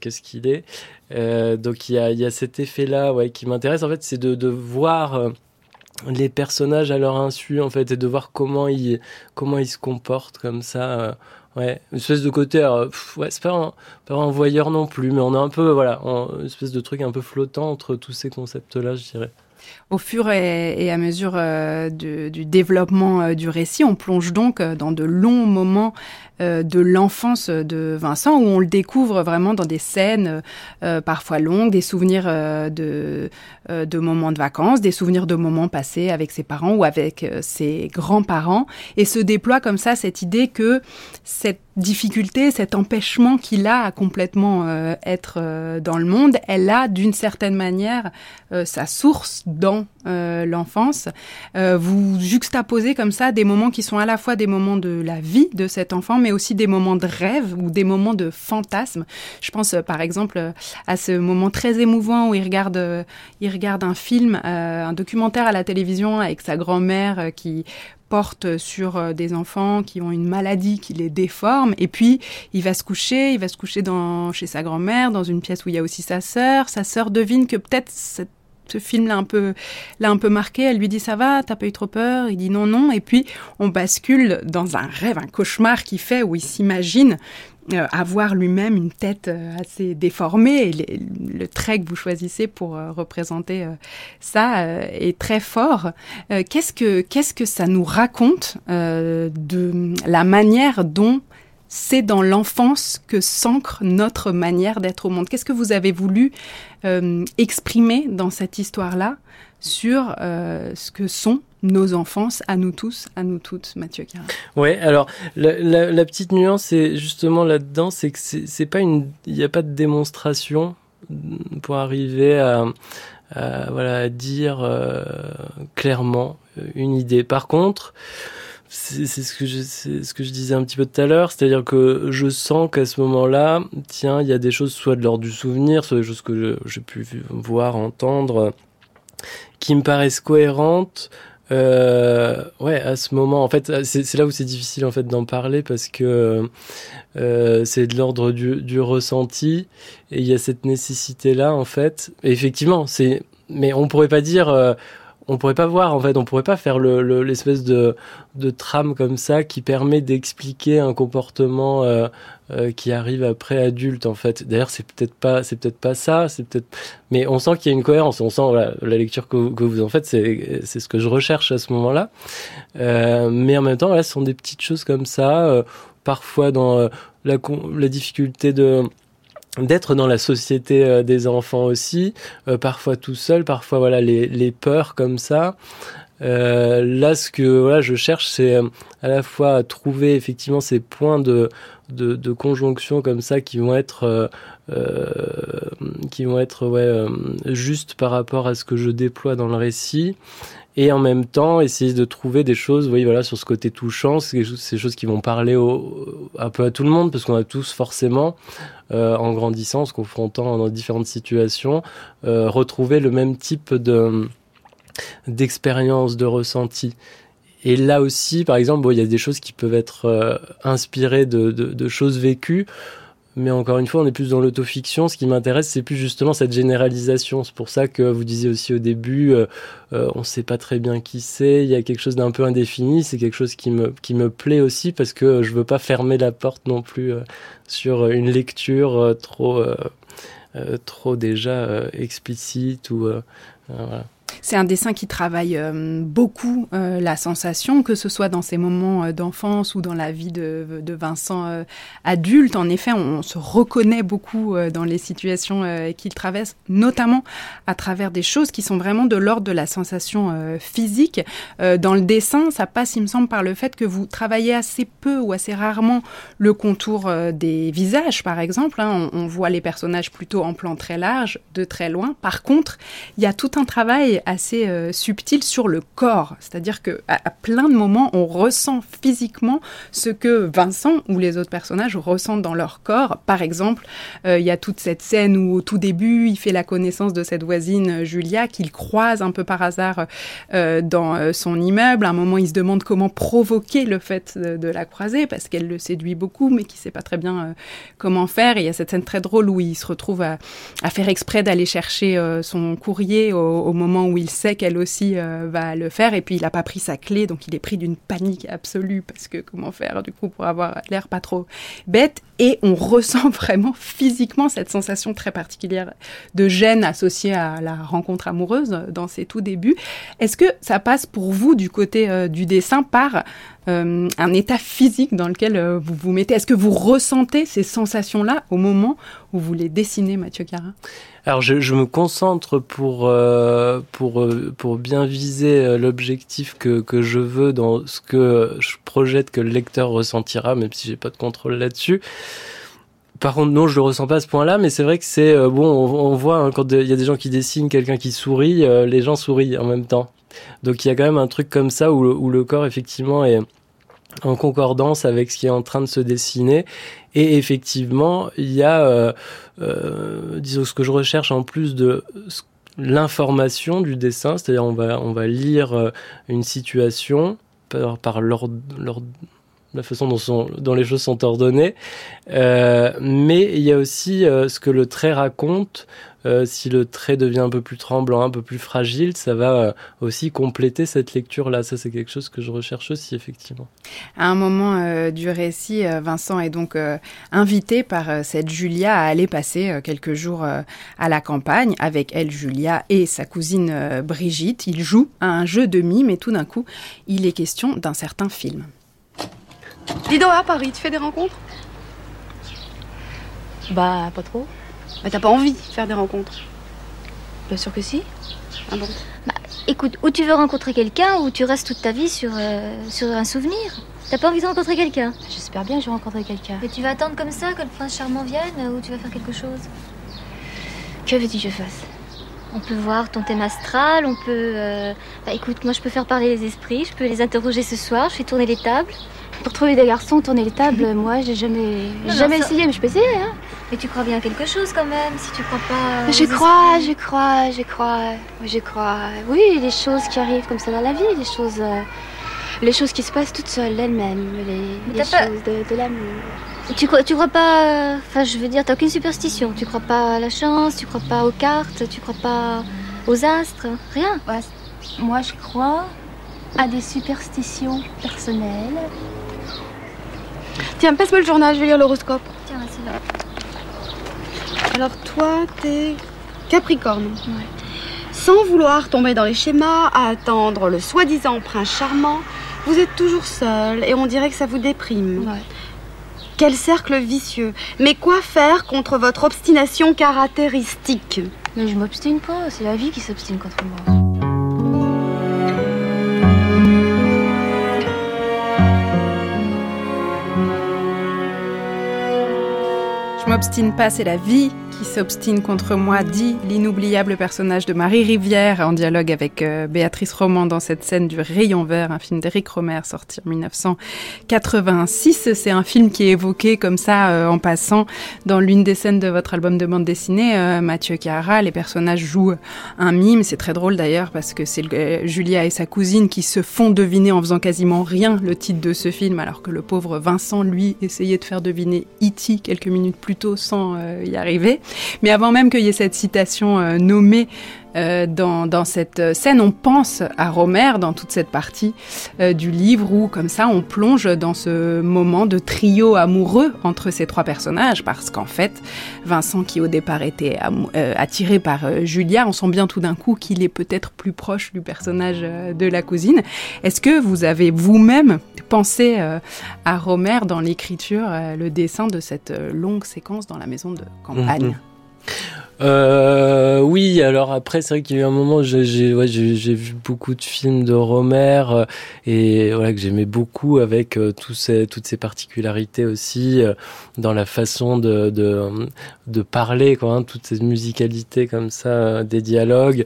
que ce qu'il est. donc, il y a, y a cet effet-là ouais, qui m'intéresse, en fait, c'est de, de voir les personnages à leur insu, en fait, et de voir comment ils, comment ils se comportent comme ça Ouais, une espèce de côté, ouais, c'est pas un, pas un voyeur non plus, mais on a un peu, voilà, une espèce de truc un peu flottant entre tous ces concepts-là, je dirais. Au fur et, à mesure euh, du, développement euh, du récit, on plonge donc euh, dans de longs moments de l'enfance de Vincent où on le découvre vraiment dans des scènes parfois longues, des souvenirs de, de moments de vacances, des souvenirs de moments passés avec ses parents ou avec ses grands-parents, et se déploie comme ça cette idée que cette difficulté, cet empêchement qu'il a à complètement euh, être euh, dans le monde, elle a d'une certaine manière euh, sa source dans l'enfance. vous juxtaposez comme ça des moments qui sont à la fois des moments de la vie de cet enfant, mais aussi des moments de rêve ou des moments de fantasme. Je pense par exemple à ce moment très émouvant où il regarde, il regarde un film, un documentaire à la télévision avec sa grand-mère qui porte sur euh, des enfants qui ont une maladie qui les déforme. Et puis, il va se coucher, il va se coucher dans, chez sa grand-mère, dans une pièce où il y a aussi sa sœur. Sa sœur devine que peut-être ce film l'a un peu l'a un peu marqué. Elle lui dit ça va, t'as pas eu trop peur? Il dit non non. Et puis on bascule dans un rêve, un cauchemar qu'il fait où il s'imagine avoir lui-même une tête euh, assez déformée. Et le trait que vous choisissez pour euh, représenter ça est très fort. qu'est-ce que qu'est-ce que ça nous raconte de la manière dont c'est dans l'enfance que s'ancre notre manière d'être au monde? Qu'est-ce que vous avez voulu exprimer dans cette histoire-là sur ce que sont nos enfances, à nous tous, à nous toutes, Mathieu Carin. Ouais, alors la, petite nuance, c'est justement là-dedans, c'est que c'est pas une, il n'y a pas de démonstration pour arriver à, voilà dire euh, clairement une idée. Par contre, c'est ce que je ce que je disais un petit peu tout à l'heure, c'est-à-dire que je sens qu'à ce moment-là, tiens, il y a des choses soit de l'ordre du souvenir, soit des choses que j'ai pu voir, entendre, qui me paraissent cohérentes euh, ouais, à ce moment, en fait, c'est là où c'est difficile en fait d'en parler parce que euh, c'est de l'ordre du, du, ressenti et il y a cette nécessité là en fait. Et effectivement, c'est, mais on pourrait pas dire. On pourrait pas voir en fait, on pourrait pas faire le l'espèce de, de trame comme ça qui permet d'expliquer un comportement euh, euh, qui arrive après adulte en fait. D'ailleurs, c'est peut-être pas c'est peut-être pas ça, c'est peut-être mais on sent qu'il y a une cohérence, on sent la lecture que, que, vous en faites, c'est c'est ce que je recherche à ce moment-là. Euh, mais en même temps, là, ce sont des petites choses comme ça, euh, parfois dans euh, la la difficulté de d'être dans la société euh, des enfants aussi, euh, parfois tout seul, parfois voilà les, les peurs comme ça. Euh, là, ce que voilà, je cherche, c'est à la fois trouver effectivement ces points de, de, de conjonction comme ça qui vont être qui vont être ouais, justes par rapport à ce que je déploie dans le récit, et en même temps essayer de trouver des choses, oui, voilà, sur ce côté touchant, c'est ces choses qui vont parler au, un peu à tout le monde, parce qu'on a tous forcément, euh, en grandissant, en se confrontant dans différentes situations, euh, retrouver le même type de d'expérience, de ressenti. Et là aussi, par exemple, bon, il y a des choses qui peuvent être euh, inspirées de, de, de choses vécues. Mais encore une fois, on est plus dans l'autofiction. Ce qui m'intéresse, c'est plus justement cette généralisation. C'est pour ça que vous disiez aussi au début, euh, euh, on ne sait pas très bien qui c'est. Il y a quelque chose d'un peu indéfini. C'est quelque chose qui me qui me plaît aussi parce que je veux pas fermer la porte non plus euh, sur une lecture trop trop déjà explicite ou voilà. C'est un dessin qui travaille euh, beaucoup euh, la sensation, que ce soit dans ses moments euh, d'enfance ou dans la vie de, de Vincent adulte. En effet, on, se reconnaît beaucoup dans les situations qu'il traverse, notamment à travers des choses qui sont vraiment de l'ordre de la sensation physique. dans le dessin, ça passe, il me semble, par le fait que vous travaillez assez peu ou assez rarement le contour des visages, par exemple. Hein. On, on voit les personnages plutôt en plan très large, de très loin. Par contre, il y a tout un travail assez subtil sur le corps. C'est-à-dire que à, plein de moments, on ressent physiquement ce que Vincent ou les autres personnages ressentent dans leur corps. Par exemple, il y a toute cette scène où au tout début, il fait la connaissance de cette voisine Julia qu'il croise un peu par hasard dans son immeuble. À un moment, il se demande comment provoquer le fait de, la croiser parce qu'elle le séduit beaucoup, mais qui sait pas très bien comment faire. Il y a cette scène très drôle où il se retrouve à, faire exprès d'aller chercher euh, son courrier au, moment où il sait qu'elle aussi euh, va le faire. Et puis il n'a pas pris sa clé, donc il est pris d'une panique absolue parce que comment faire du coup pour avoir l'air pas trop bête. Et on (laughs) ressent vraiment physiquement cette sensation très particulière de gêne associée à la rencontre amoureuse dans ses tout débuts. Est-ce que ça passe pour vous du côté euh, du dessin par euh, un état physique dans lequel euh, vous vous mettez Est-ce que vous ressentez ces sensations-là au moment où vous les dessinez, Mathieu Carin alors je, je, me concentre pour euh, pour pour bien viser l'objectif que que je veux dans ce que je projette que le lecteur ressentira, même si j'ai pas de contrôle là-dessus. Par contre, non, je le ressens pas à ce point-là, mais c'est vrai que c'est bon. On, voit hein, quand il y a des gens qui dessinent quelqu'un qui sourit, les gens sourient en même temps. Donc il y a quand même un truc comme ça où le, corps effectivement est en concordance avec ce qui est en train de se dessiner. Et effectivement, il y a, euh, euh, disons, ce que je recherche en plus de l'information du dessin, c'est-à-dire on va, on va lire euh, une situation par, par l'ordre, la façon dont, sont, les choses sont ordonnées, euh, mais il y a aussi euh, ce que le trait raconte. Euh, si le trait devient un peu plus tremblant, un peu plus fragile, ça va aussi compléter cette lecture-là. Ça, c'est quelque chose que je recherche aussi, effectivement. À un moment du récit, Vincent est donc invité par cette Julia à aller passer quelques jours à la campagne avec elle, Julia, et sa cousine Brigitte. Il joue à un jeu de mime et tout d'un coup, il est question d'un certain film. Dis donc, à Paris, tu fais des rencontres? Bah, pas trop. Bah, t'as pas envie de faire des rencontres? Bien sûr que si. Ah bon? Bah, écoute, ou tu veux rencontrer quelqu'un, ou tu restes toute ta vie sur, euh, sur un souvenir. T'as pas envie de rencontrer quelqu'un? J'espère bien que je vais rencontrer quelqu'un. Et tu vas attendre comme ça que le prince charmant vienne, ou tu vas faire quelque chose? Que veux-tu que je fasse? On peut voir ton thème astral, on peut... Euh, bah écoute, moi je peux faire parler les esprits, je peux les interroger ce soir, je fais tourner les tables. Pour trouver des garçons, tourner les tables, (laughs) moi, j'ai jamais, jamais essayé, mais je peux essayer. Hein. Mais tu crois bien quelque chose quand même, si tu crois pas. Je crois, je crois, je crois, je crois. Oui, les choses qui arrivent comme ça dans la vie, les choses, euh, les choses qui se passent toutes seules, elles-mêmes, les, choses de, l'amour. Tu crois, tu crois pas. Enfin, je veux dire, t'as aucune superstition. Tu crois pas à la chance, tu crois pas aux cartes, tu crois pas aux astres, rien. moi, je crois à des superstitions personnelles Tiens, passe-moi le journal, je vais lire l'horoscope. Tiens, c'est là. Alors toi, t'es Capricorne. Ouais. Sans vouloir tomber dans les schémas, à attendre le soi-disant prince charmant, vous êtes toujours seul et on dirait que ça vous déprime. Ouais. Quel cercle vicieux. Mais quoi faire contre votre obstination caractéristique? Mais je m'obstine pas, c'est la vie qui s'obstine contre moi. M'obstine pas, c'est la vie qui s'obstine contre moi, dit l'inoubliable personnage de Marie Rivière en dialogue avec euh, Béatrice Roman dans cette scène du Rayon Vert, un film d'Éric Romer sorti en 1986. C'est un film qui est évoqué comme ça euh, en passant dans l'une des scènes de votre album de bande dessinée, euh, Mathieu Cara. Les personnages jouent un mime, c'est très drôle d'ailleurs parce que c'est Julia et sa cousine qui se font deviner en faisant quasiment rien le titre de ce film, alors que le pauvre Vincent, lui, essayait de faire deviner E.T. quelques minutes plus tôt sans y arriver. Mais avant même qu'il y ait cette citation euh, nommée euh, dans, dans, cette scène, on pense à Romer dans toute cette partie euh, du livre où, comme ça, on plonge dans ce moment de trio amoureux entre ces trois personnages, parce qu'en fait, Vincent, qui au départ était attiré par Julia, on sent bien tout d'un coup qu'il est peut-être plus proche du personnage de la cousine. Est-ce que vous avez vous-même pensé à Romer dans l'écriture, le dessin de cette longue séquence dans la maison de campagne? mhm. Euh, oui, alors après, c'est vrai qu'il y a eu un moment, j'ai ouais, vu beaucoup de films de Romer euh, et voilà que j'aimais beaucoup avec euh, ces, toutes ces particularités aussi euh, dans la façon de, de, de parler, quoi, hein, toutes ces musicalités comme ça, des dialogues.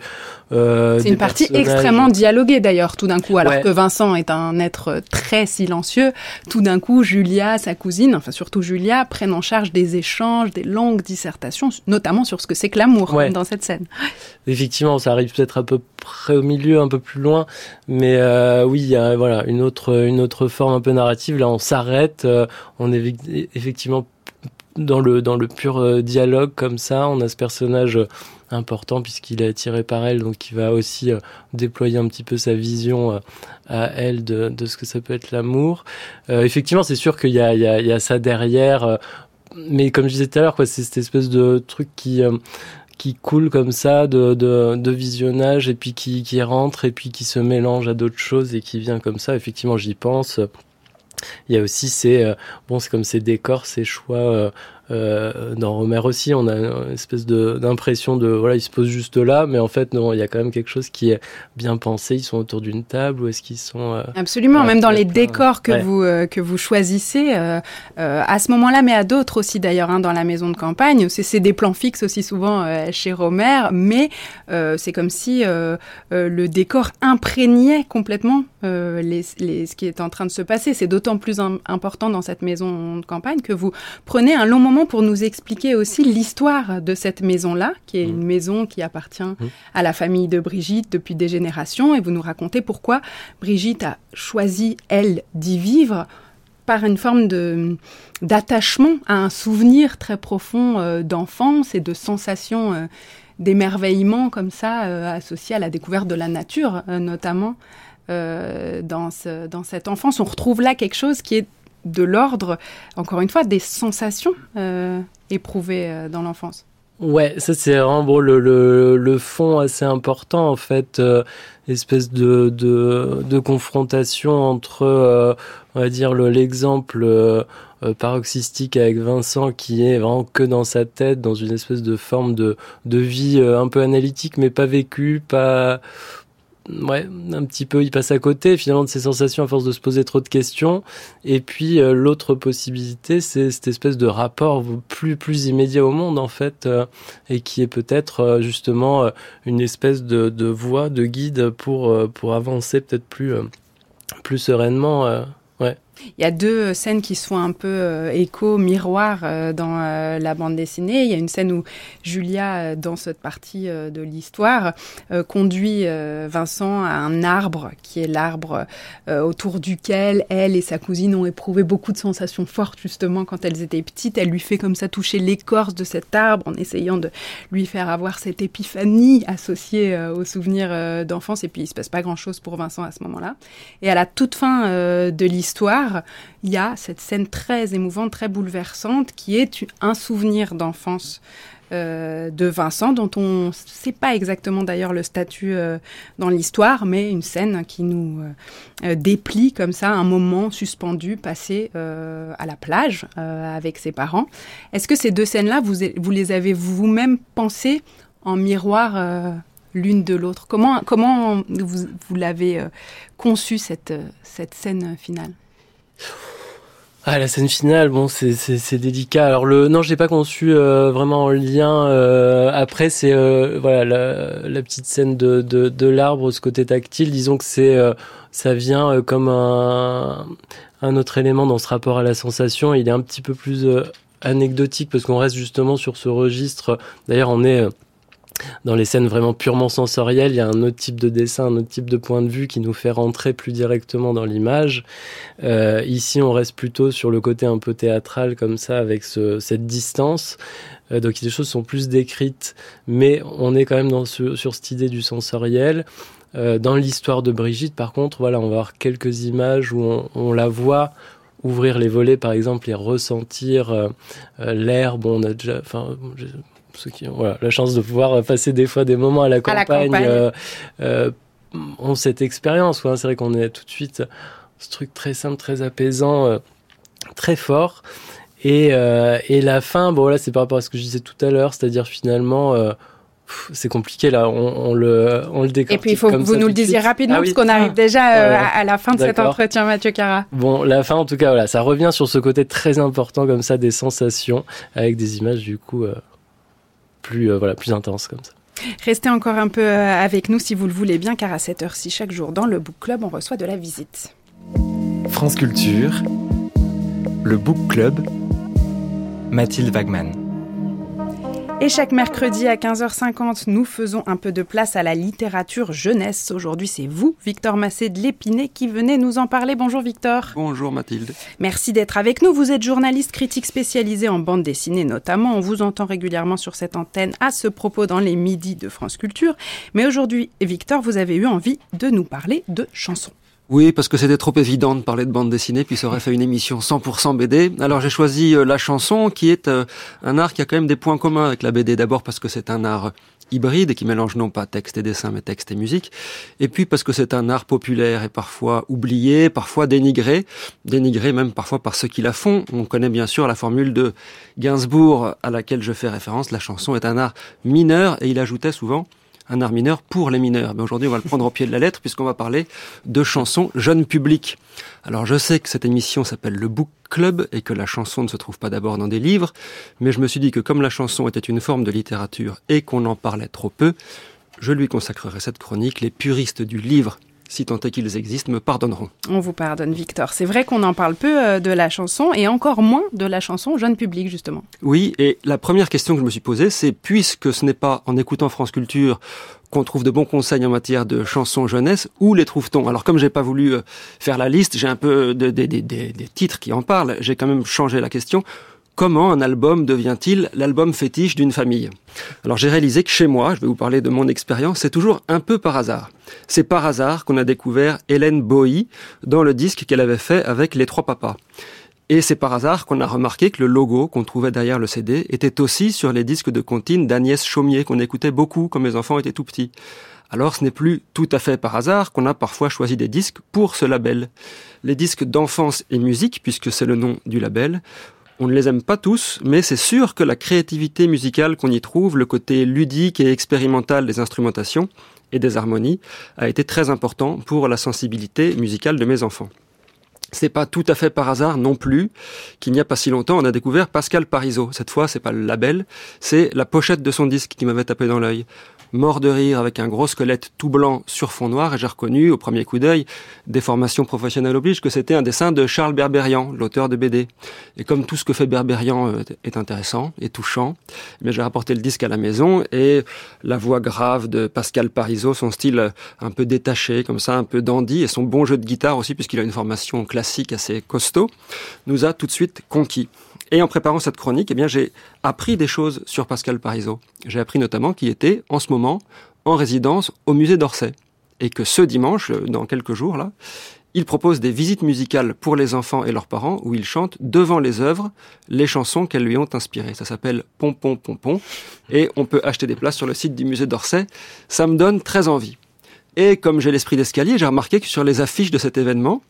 c'est une partie extrêmement dialoguée d'ailleurs, tout d'un coup, alors que Vincent est un être très silencieux. Tout d'un coup, Julia, sa cousine, enfin surtout Julia, prennent en charge des échanges, des longues dissertations, notamment sur ce que c'est que l'amour dans cette scène. Effectivement, ça arrive peut-être à peu près au milieu, un peu plus loin, mais euh, oui, il y a voilà une autre une autre forme un peu narrative. Là, on s'arrête, euh, on est effectivement dans le dans le pur euh, dialogue comme ça. On a ce personnage important puisqu'il est attiré par elle, donc il va aussi déployer un petit peu sa vision à elle de, de ce que ça peut être l'amour. effectivement, c'est sûr qu'il y a, y, y ça derrière mais comme je disais tout à l'heure, quoi, c'est cette espèce de truc qui euh, qui coule comme ça de, de, de, visionnage et puis qui, qui rentre et puis qui se mélange à d'autres choses et qui vient comme ça. Effectivement, j'y pense. Il y a aussi ces euh, bon, c'est comme ces décors, ces choix euh, dans Romer aussi, on a une espèce d'impression de, voilà, ils se posent juste là, mais en fait non, il y a quand même quelque chose qui est bien pensé. Ils sont autour d'une table ou est-ce qu'ils sont euh, Absolument, même dans les décors que vous euh, que vous choisissez à ce moment-là, mais à d'autres aussi d'ailleurs, hein, dans la maison de campagne. C'est des plans fixes aussi souvent chez Romer, mais c'est comme si le décor imprégnait complètement les, les, ce qui est en train de se passer. C'est d'autant plus important dans cette maison de campagne que vous prenez un long moment pour nous expliquer aussi l'histoire de cette maison-là, qui est une mmh. maison qui appartient mmh. à la famille de Brigitte depuis des générations, et vous nous racontez pourquoi Brigitte a choisi, elle, d'y vivre par une forme de d'attachement à un souvenir très profond euh, d'enfance et de sensation euh, d'émerveillement comme ça euh, associé à la découverte de la nature notamment dans, ce, dans cette enfance. On retrouve là quelque chose qui est de l'ordre, encore une fois, des sensations euh, éprouvées euh, dans l'enfance. Ouais, ça c'est vraiment bon, le, fond assez important en fait, euh, espèce de, de, confrontation entre, on va dire, l'exemple paroxystique avec Vincent qui est vraiment que dans sa tête, dans une espèce de forme de, de vie un peu analytique mais pas vécue, pas ouais, un petit peu, il passe à côté finalement de ses sensations à force de se poser trop de questions. Et puis euh, l'autre possibilité, c'est cette espèce de rapport plus plus immédiat au monde en fait, euh, et qui est peut-être euh, justement une espèce de, de voie, de guide pour pour avancer peut-être plus plus sereinement. Il y a deux scènes qui sont un peu euh, écho, miroir euh, dans euh, la bande dessinée. Il y a une scène où Julia, dans cette partie de l'histoire, conduit Vincent à un arbre qui est l'arbre autour duquel elle et sa cousine ont éprouvé beaucoup de sensations fortes justement quand elles étaient petites. Elle lui fait comme ça toucher l'écorce de cet arbre en essayant de lui faire avoir cette épiphanie associée aux souvenirs d'enfance. Et puis il se passe pas grand-chose pour Vincent à ce moment-là. Et à la toute fin de l'histoire, il y a cette scène très émouvante, très bouleversante, qui est un souvenir d'enfance. Euh, de Vincent, dont on ne sait pas exactement d'ailleurs le statut euh, dans l'histoire, mais une scène qui nous euh, déplie comme ça un moment suspendu passé à la plage avec ses parents. Est-ce que ces deux scènes-là, vous, les avez vous-même pensées en miroir l'une de l'autre? Comment, vous, l'avez conçue cette scène finale? Ah, la scène finale, bon, c'est délicat. Alors le, non, je l'ai pas conçu euh, vraiment en lien. Euh, après, c'est euh, voilà la, petite scène de, de, de l'arbre, ce côté tactile. Disons que c'est ça vient comme un, un autre élément dans ce rapport à la sensation. Il est un petit peu plus anecdotique parce qu'on reste justement sur ce registre. D'ailleurs, on est dans les scènes vraiment purement sensorielles, il y a un autre type de dessin, un autre type de point de vue qui nous fait rentrer plus directement dans l'image. Euh, ici, on reste plutôt sur le côté un peu théâtral comme ça, avec ce, cette distance. Euh, donc les choses sont plus décrites, mais on est quand même dans sur cette idée du sensoriel. Euh, dans l'histoire de Brigitte, par contre, voilà, on va avoir quelques images où on, la voit ouvrir les volets, par exemple, et ressentir euh l'herbe. On a déjà, ceux qui ont voilà, la chance de pouvoir passer des fois des moments à la campagne, euh, euh, ont cette expérience. C'est vrai qu'on est tout de suite ce truc très simple, très apaisant, euh, très fort. Et, euh, et la fin, bon là c'est par rapport à ce que je disais tout à l'heure, c'est-à-dire finalement euh, c'est compliqué là, on, le, on le décortique. Et puis il faut que vous nous le disiez rapidement ah parce qu'on arrive déjà euh, à, la fin de cet entretien, Mathieu Cara. Bon, la fin en tout cas, voilà, ça revient sur ce côté très important comme ça des sensations avec des images du coup plus, euh, voilà, plus intenses comme ça. Restez encore un peu avec nous si vous le voulez bien, car à cette heure-ci, chaque jour dans le Book Club, on reçoit de la visite. France Culture, le Book Club, Mathilde Wagman. Et chaque mercredi à 15h50, nous faisons un peu de place à la littérature jeunesse. Aujourd'hui, c'est vous, Victor Massé de l'Épinay, qui venez nous en parler. Bonjour Victor. Bonjour Mathilde. Merci d'être avec nous. Vous êtes journaliste critique spécialisé en bande dessinée notamment. On vous entend régulièrement sur cette antenne à ce propos dans les midis de France Culture. Mais aujourd'hui, Victor, vous avez eu envie de nous parler de chansons. Oui, parce que c'était trop évident de parler de bande dessinée, puis ça aurait fait une émission 100% BD. Alors j'ai choisi euh, la chanson, qui est euh, un art qui a quand même des points communs avec la BD. D'abord parce que c'est un art hybride qui mélange non pas texte et dessin, mais texte et musique. Et puis parce que c'est un art populaire et parfois oublié, parfois dénigré, dénigré même parfois par ceux qui la font. On connaît bien sûr la formule de Gainsbourg à laquelle je fais référence. La chanson est un art mineur et il ajoutait souvent un art mineur pour les mineurs. Mais aujourd'hui, on va le prendre au pied de la lettre puisqu'on va parler de chansons jeunes publics. Alors, je sais que cette émission s'appelle le Book Club et que la chanson ne se trouve pas d'abord dans des livres, mais je me suis dit que comme la chanson était une forme de littérature et qu'on en parlait trop peu, je lui consacrerai cette chronique. Les puristes du livre si tant est qu'ils existent, me pardonneront. On vous pardonne, Victor. C'est vrai qu'on en parle peu euh, de la chanson et encore moins de la chanson jeune public, justement. Oui, et la première question que je me suis posée, c'est puisque ce n'est pas en écoutant France Culture qu'on trouve de bons conseils en matière de chansons jeunesse, où les trouve-t-on? Alors comme j'ai pas voulu euh, faire la liste, j'ai un peu des titres qui en parlent, j'ai quand même changé la question. Comment un album devient-il l'album fétiche d'une famille? Alors j'ai réalisé que chez moi, je vais vous parler de mon expérience, c'est toujours un peu par hasard. C'est par hasard qu'on a découvert Hélène Bowie dans le disque qu'elle avait fait avec Les Trois Papas. Et c'est par hasard qu'on a remarqué que le logo qu'on trouvait derrière le CD était aussi sur les disques de comptine d'Agnès Chaumier qu'on écoutait beaucoup quand mes enfants étaient tout petits. Alors ce n'est plus tout à fait par hasard qu'on a parfois choisi des disques pour ce label. Les disques d'enfance et musique, puisque c'est le nom du label, on ne les aime pas tous, mais c'est sûr que la créativité musicale qu'on y trouve, le côté ludique et expérimental des instrumentations et des harmonies, a été très important pour la sensibilité musicale de mes enfants. C'est pas tout à fait par hasard non plus qu'il n'y a pas si longtemps, on a découvert Pascal Parisot. Cette fois, c'est pas le label, c'est la pochette de son disque qui m'avait tapé dans l'œil mort de rire avec un gros squelette tout blanc sur fond noir et j'ai reconnu au premier coup d'œil, des formations professionnelles obligent, que c'était un dessin de Charles Berberian, l'auteur de BD. Et comme tout ce que fait Berberian euh, est intéressant et touchant, mais eh j'ai rapporté le disque à la maison et la voix grave de Pascal Parisot, son style euh, un peu détaché, comme ça, un peu dandy et son bon jeu de guitare aussi puisqu'il a une formation classique assez costaud, nous a tout de suite conquis. Et en préparant cette chronique, eh bien, j'ai appris des choses sur Pascal Parisot. J'ai appris notamment qu'il était en ce moment en résidence au musée d'Orsay. Et que ce dimanche, euh, dans quelques jours là, il propose des visites musicales pour les enfants et leurs parents où il chante devant les œuvres les chansons qu'elles lui ont inspirées. Ça s'appelle Pompon Pompon et on peut acheter des places sur le site du musée d'Orsay. Ça me donne très envie. Et comme j'ai l'esprit d'escalier, j'ai remarqué que sur les affiches de cet événement,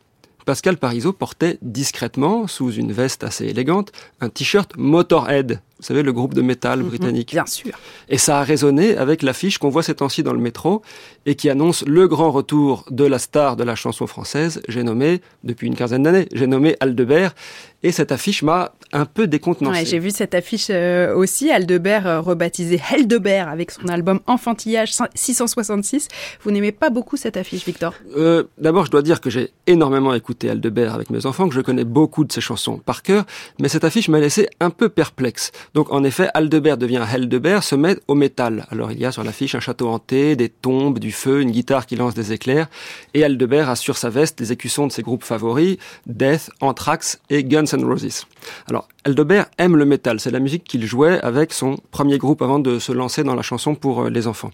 Pascal Parisot portait discrètement, sous une veste assez élégante, un t-shirt Motorhead. Vous savez, le groupe de métal mhm, britannique. bien sûr. Et ça a résonné avec l'affiche qu'on voit ces temps-ci dans le métro et qui annonce le grand retour de la star de la chanson française, j'ai nommé, depuis une quinzaine d'années, j'ai nommé Aldebert. Et cette affiche m'a un peu décontenancé. j'ai vu cette affiche euh, aussi, Aldebert euh, rebaptisé Heldebert avec son album Enfantillage 666. Vous n'aimez pas beaucoup cette affiche, Victor? Euh, D'abord, je dois dire que j'ai énormément écouté Aldebert avec mes enfants, que je connais beaucoup de ses chansons par cœur, mais cette affiche m'a laissé un peu perplexe. Donc en effet, Aldebert devient Heldebert, se met au métal. Alors il y a sur l'affiche un château hanté, des tombes, du feu, une guitare qui lance des éclairs, et Aldebert a sur sa veste les écussons de ses groupes favoris, Death, Anthrax et Guns N' Roses. Alors Aldebert aime le métal, c'est la musique qu'il jouait avec son premier groupe avant de se lancer dans la chanson pour euh, les enfants.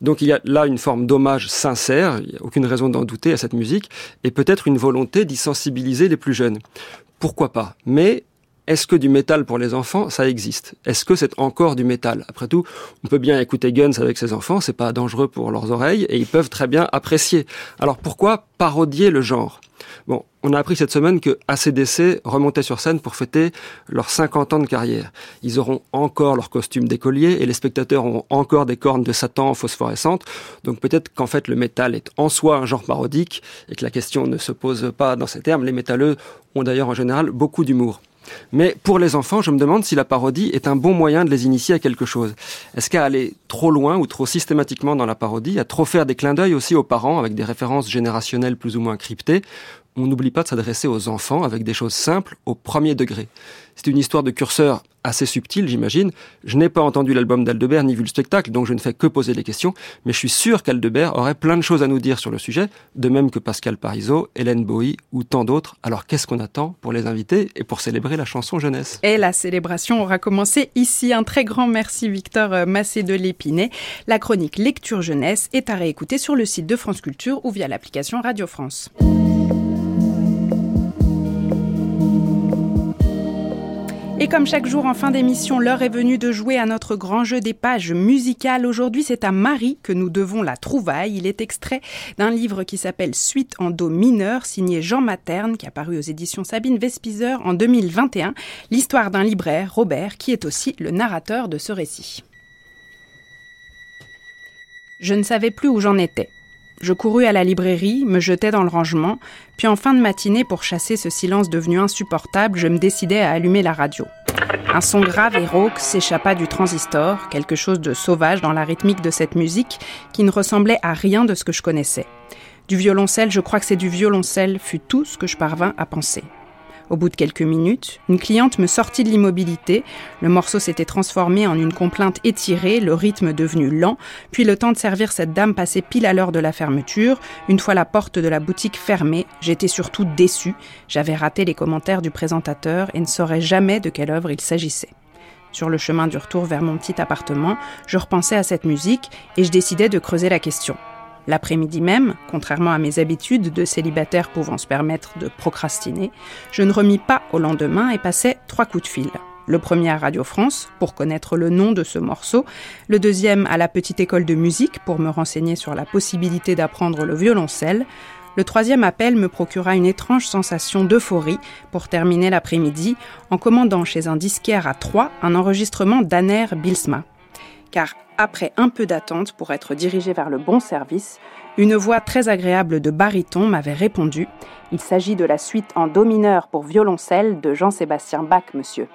Donc il y a là une forme d'hommage sincère, il n'y a aucune raison d'en douter à cette musique, et peut-être une volonté d'y sensibiliser les plus jeunes. Pourquoi pas? Mais est-ce que du métal pour les enfants, ça existe? Est-ce que c'est encore du métal? Après tout, on peut bien écouter Guns avec ses enfants, c'est pas dangereux pour leurs oreilles et ils peuvent très bien apprécier. Alors pourquoi parodier le genre? Bon, On a appris cette semaine que ACDC remontait sur scène pour fêter leurs 50 ans de carrière. Ils auront encore leur costume d'écolier et les spectateurs auront encore des cornes de Satan phosphorescentes. Donc peut-être qu'en fait le métal est en soi un genre parodique et que la question ne se pose pas dans ces termes. Les métalleux ont d'ailleurs en général beaucoup d'humour. Mais pour les enfants, je me demande si la parodie est un bon moyen de les initier à quelque chose. Est-ce qu'à aller trop loin ou trop systématiquement dans la parodie, à trop faire des clins d'œil aussi aux parents avec des références générationnelles plus ou moins cryptées, on n'oublie pas de s'adresser aux enfants avec des choses simples au premier degré. C'est une histoire de curseur assez subtile, j'imagine. Je n'ai pas entendu l'album d'Aldebert ni vu le spectacle, donc je ne fais que poser des questions, mais je suis sûr qu'Aldebert aurait plein de choses à nous dire sur le sujet, de même que Pascal Parizeau, Hélène Bowie ou tant d'autres. Alors qu'est-ce qu'on attend pour les inviter et pour célébrer la chanson jeunesse? Et la célébration aura commencé ici. Un très grand merci Victor Massé de l'Épinay. La chronique Lecture Jeunesse est à réécouter sur le site de France Culture ou via l'application Radio France. Et comme chaque jour en fin d'émission, l'heure est venue de jouer à notre grand jeu des pages musicales. Aujourd'hui, c'est à Marie que nous devons la trouvaille. Il est extrait d'un livre qui s'appelle Suite en do mineur, signé Jean Materne, qui a paru aux éditions Sabine Vespizer en 2021. L'histoire d'un libraire, Robert, qui est aussi le narrateur de ce récit. Je ne savais plus où j'en étais. Je courus à la librairie, me jetai dans le rangement, puis en fin de matinée, pour chasser ce silence devenu insupportable, je me décidai à allumer la radio. Un son grave et rauque s'échappa du transistor, quelque chose de sauvage dans la rythmique de cette musique qui ne ressemblait à rien de ce que je connaissais. Du violoncelle, je crois que c'est du violoncelle, fut tout ce que je parvins à penser. Au bout de quelques minutes, une cliente me sortit de l'immobilité, le morceau s'était transformé en une complainte étirée, le rythme devenu lent, puis le temps de servir cette dame passait pile à l'heure de la fermeture. Une fois la porte de la boutique fermée, j'étais surtout déçue, j'avais raté les commentaires du présentateur et ne saurais jamais de quelle œuvre il s'agissait. Sur le chemin du retour vers mon petit appartement, je repensais à cette musique et je décidais de creuser la question. L'après-midi même, contrairement à mes habitudes de célibataire pouvant se permettre de procrastiner, je ne remis pas au lendemain et passai trois coups de fil. Le premier à Radio France pour connaître le nom de ce morceau, le deuxième à la petite école de musique pour me renseigner sur la possibilité d'apprendre le violoncelle, le troisième appel me procura une étrange sensation d'euphorie pour terminer l'après-midi en commandant chez un disquaire à Troyes un enregistrement d'Aner Bilsma. Car après un peu d'attente pour être dirigé vers le bon service, une voix très agréable de baryton m'avait répondu Il s'agit de la suite en do mineur pour violoncelle de Jean-Sébastien Bach, monsieur.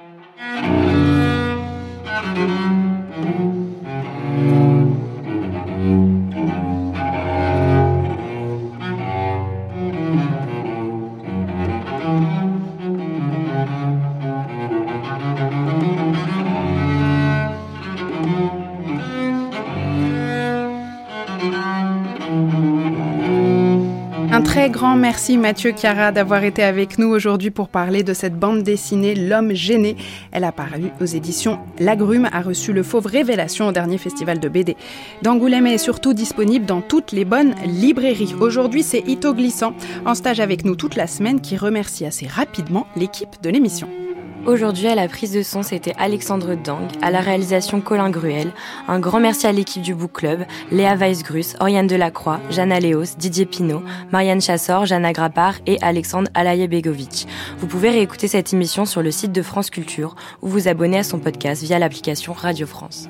Très grand merci Mathieu Chiara d'avoir été avec nous aujourd'hui pour parler de cette bande dessinée L'homme gêné. Elle a paru aux éditions Lagrume, a reçu le Fauve Révélation au dernier festival de BD d'Angoulême est surtout disponible dans toutes les bonnes librairies. Aujourd'hui, c'est Ito Glissant, en stage avec nous toute la semaine, qui remercie assez rapidement l'équipe de l'émission. Aujourd'hui, à la prise de son, c'était Alexandre Dang, à la réalisation Colin Gruel. Un grand merci à l'équipe du Book Club, Léa Weisgrus, Oriane Delacroix, Jeanne Léos, Didier Pinault, Marianne Chassor, Jana Grappard et Alexandre Alaye-Begovic. Vous pouvez réécouter cette émission sur le site de France Culture ou vous abonner à son podcast via l'application Radio France.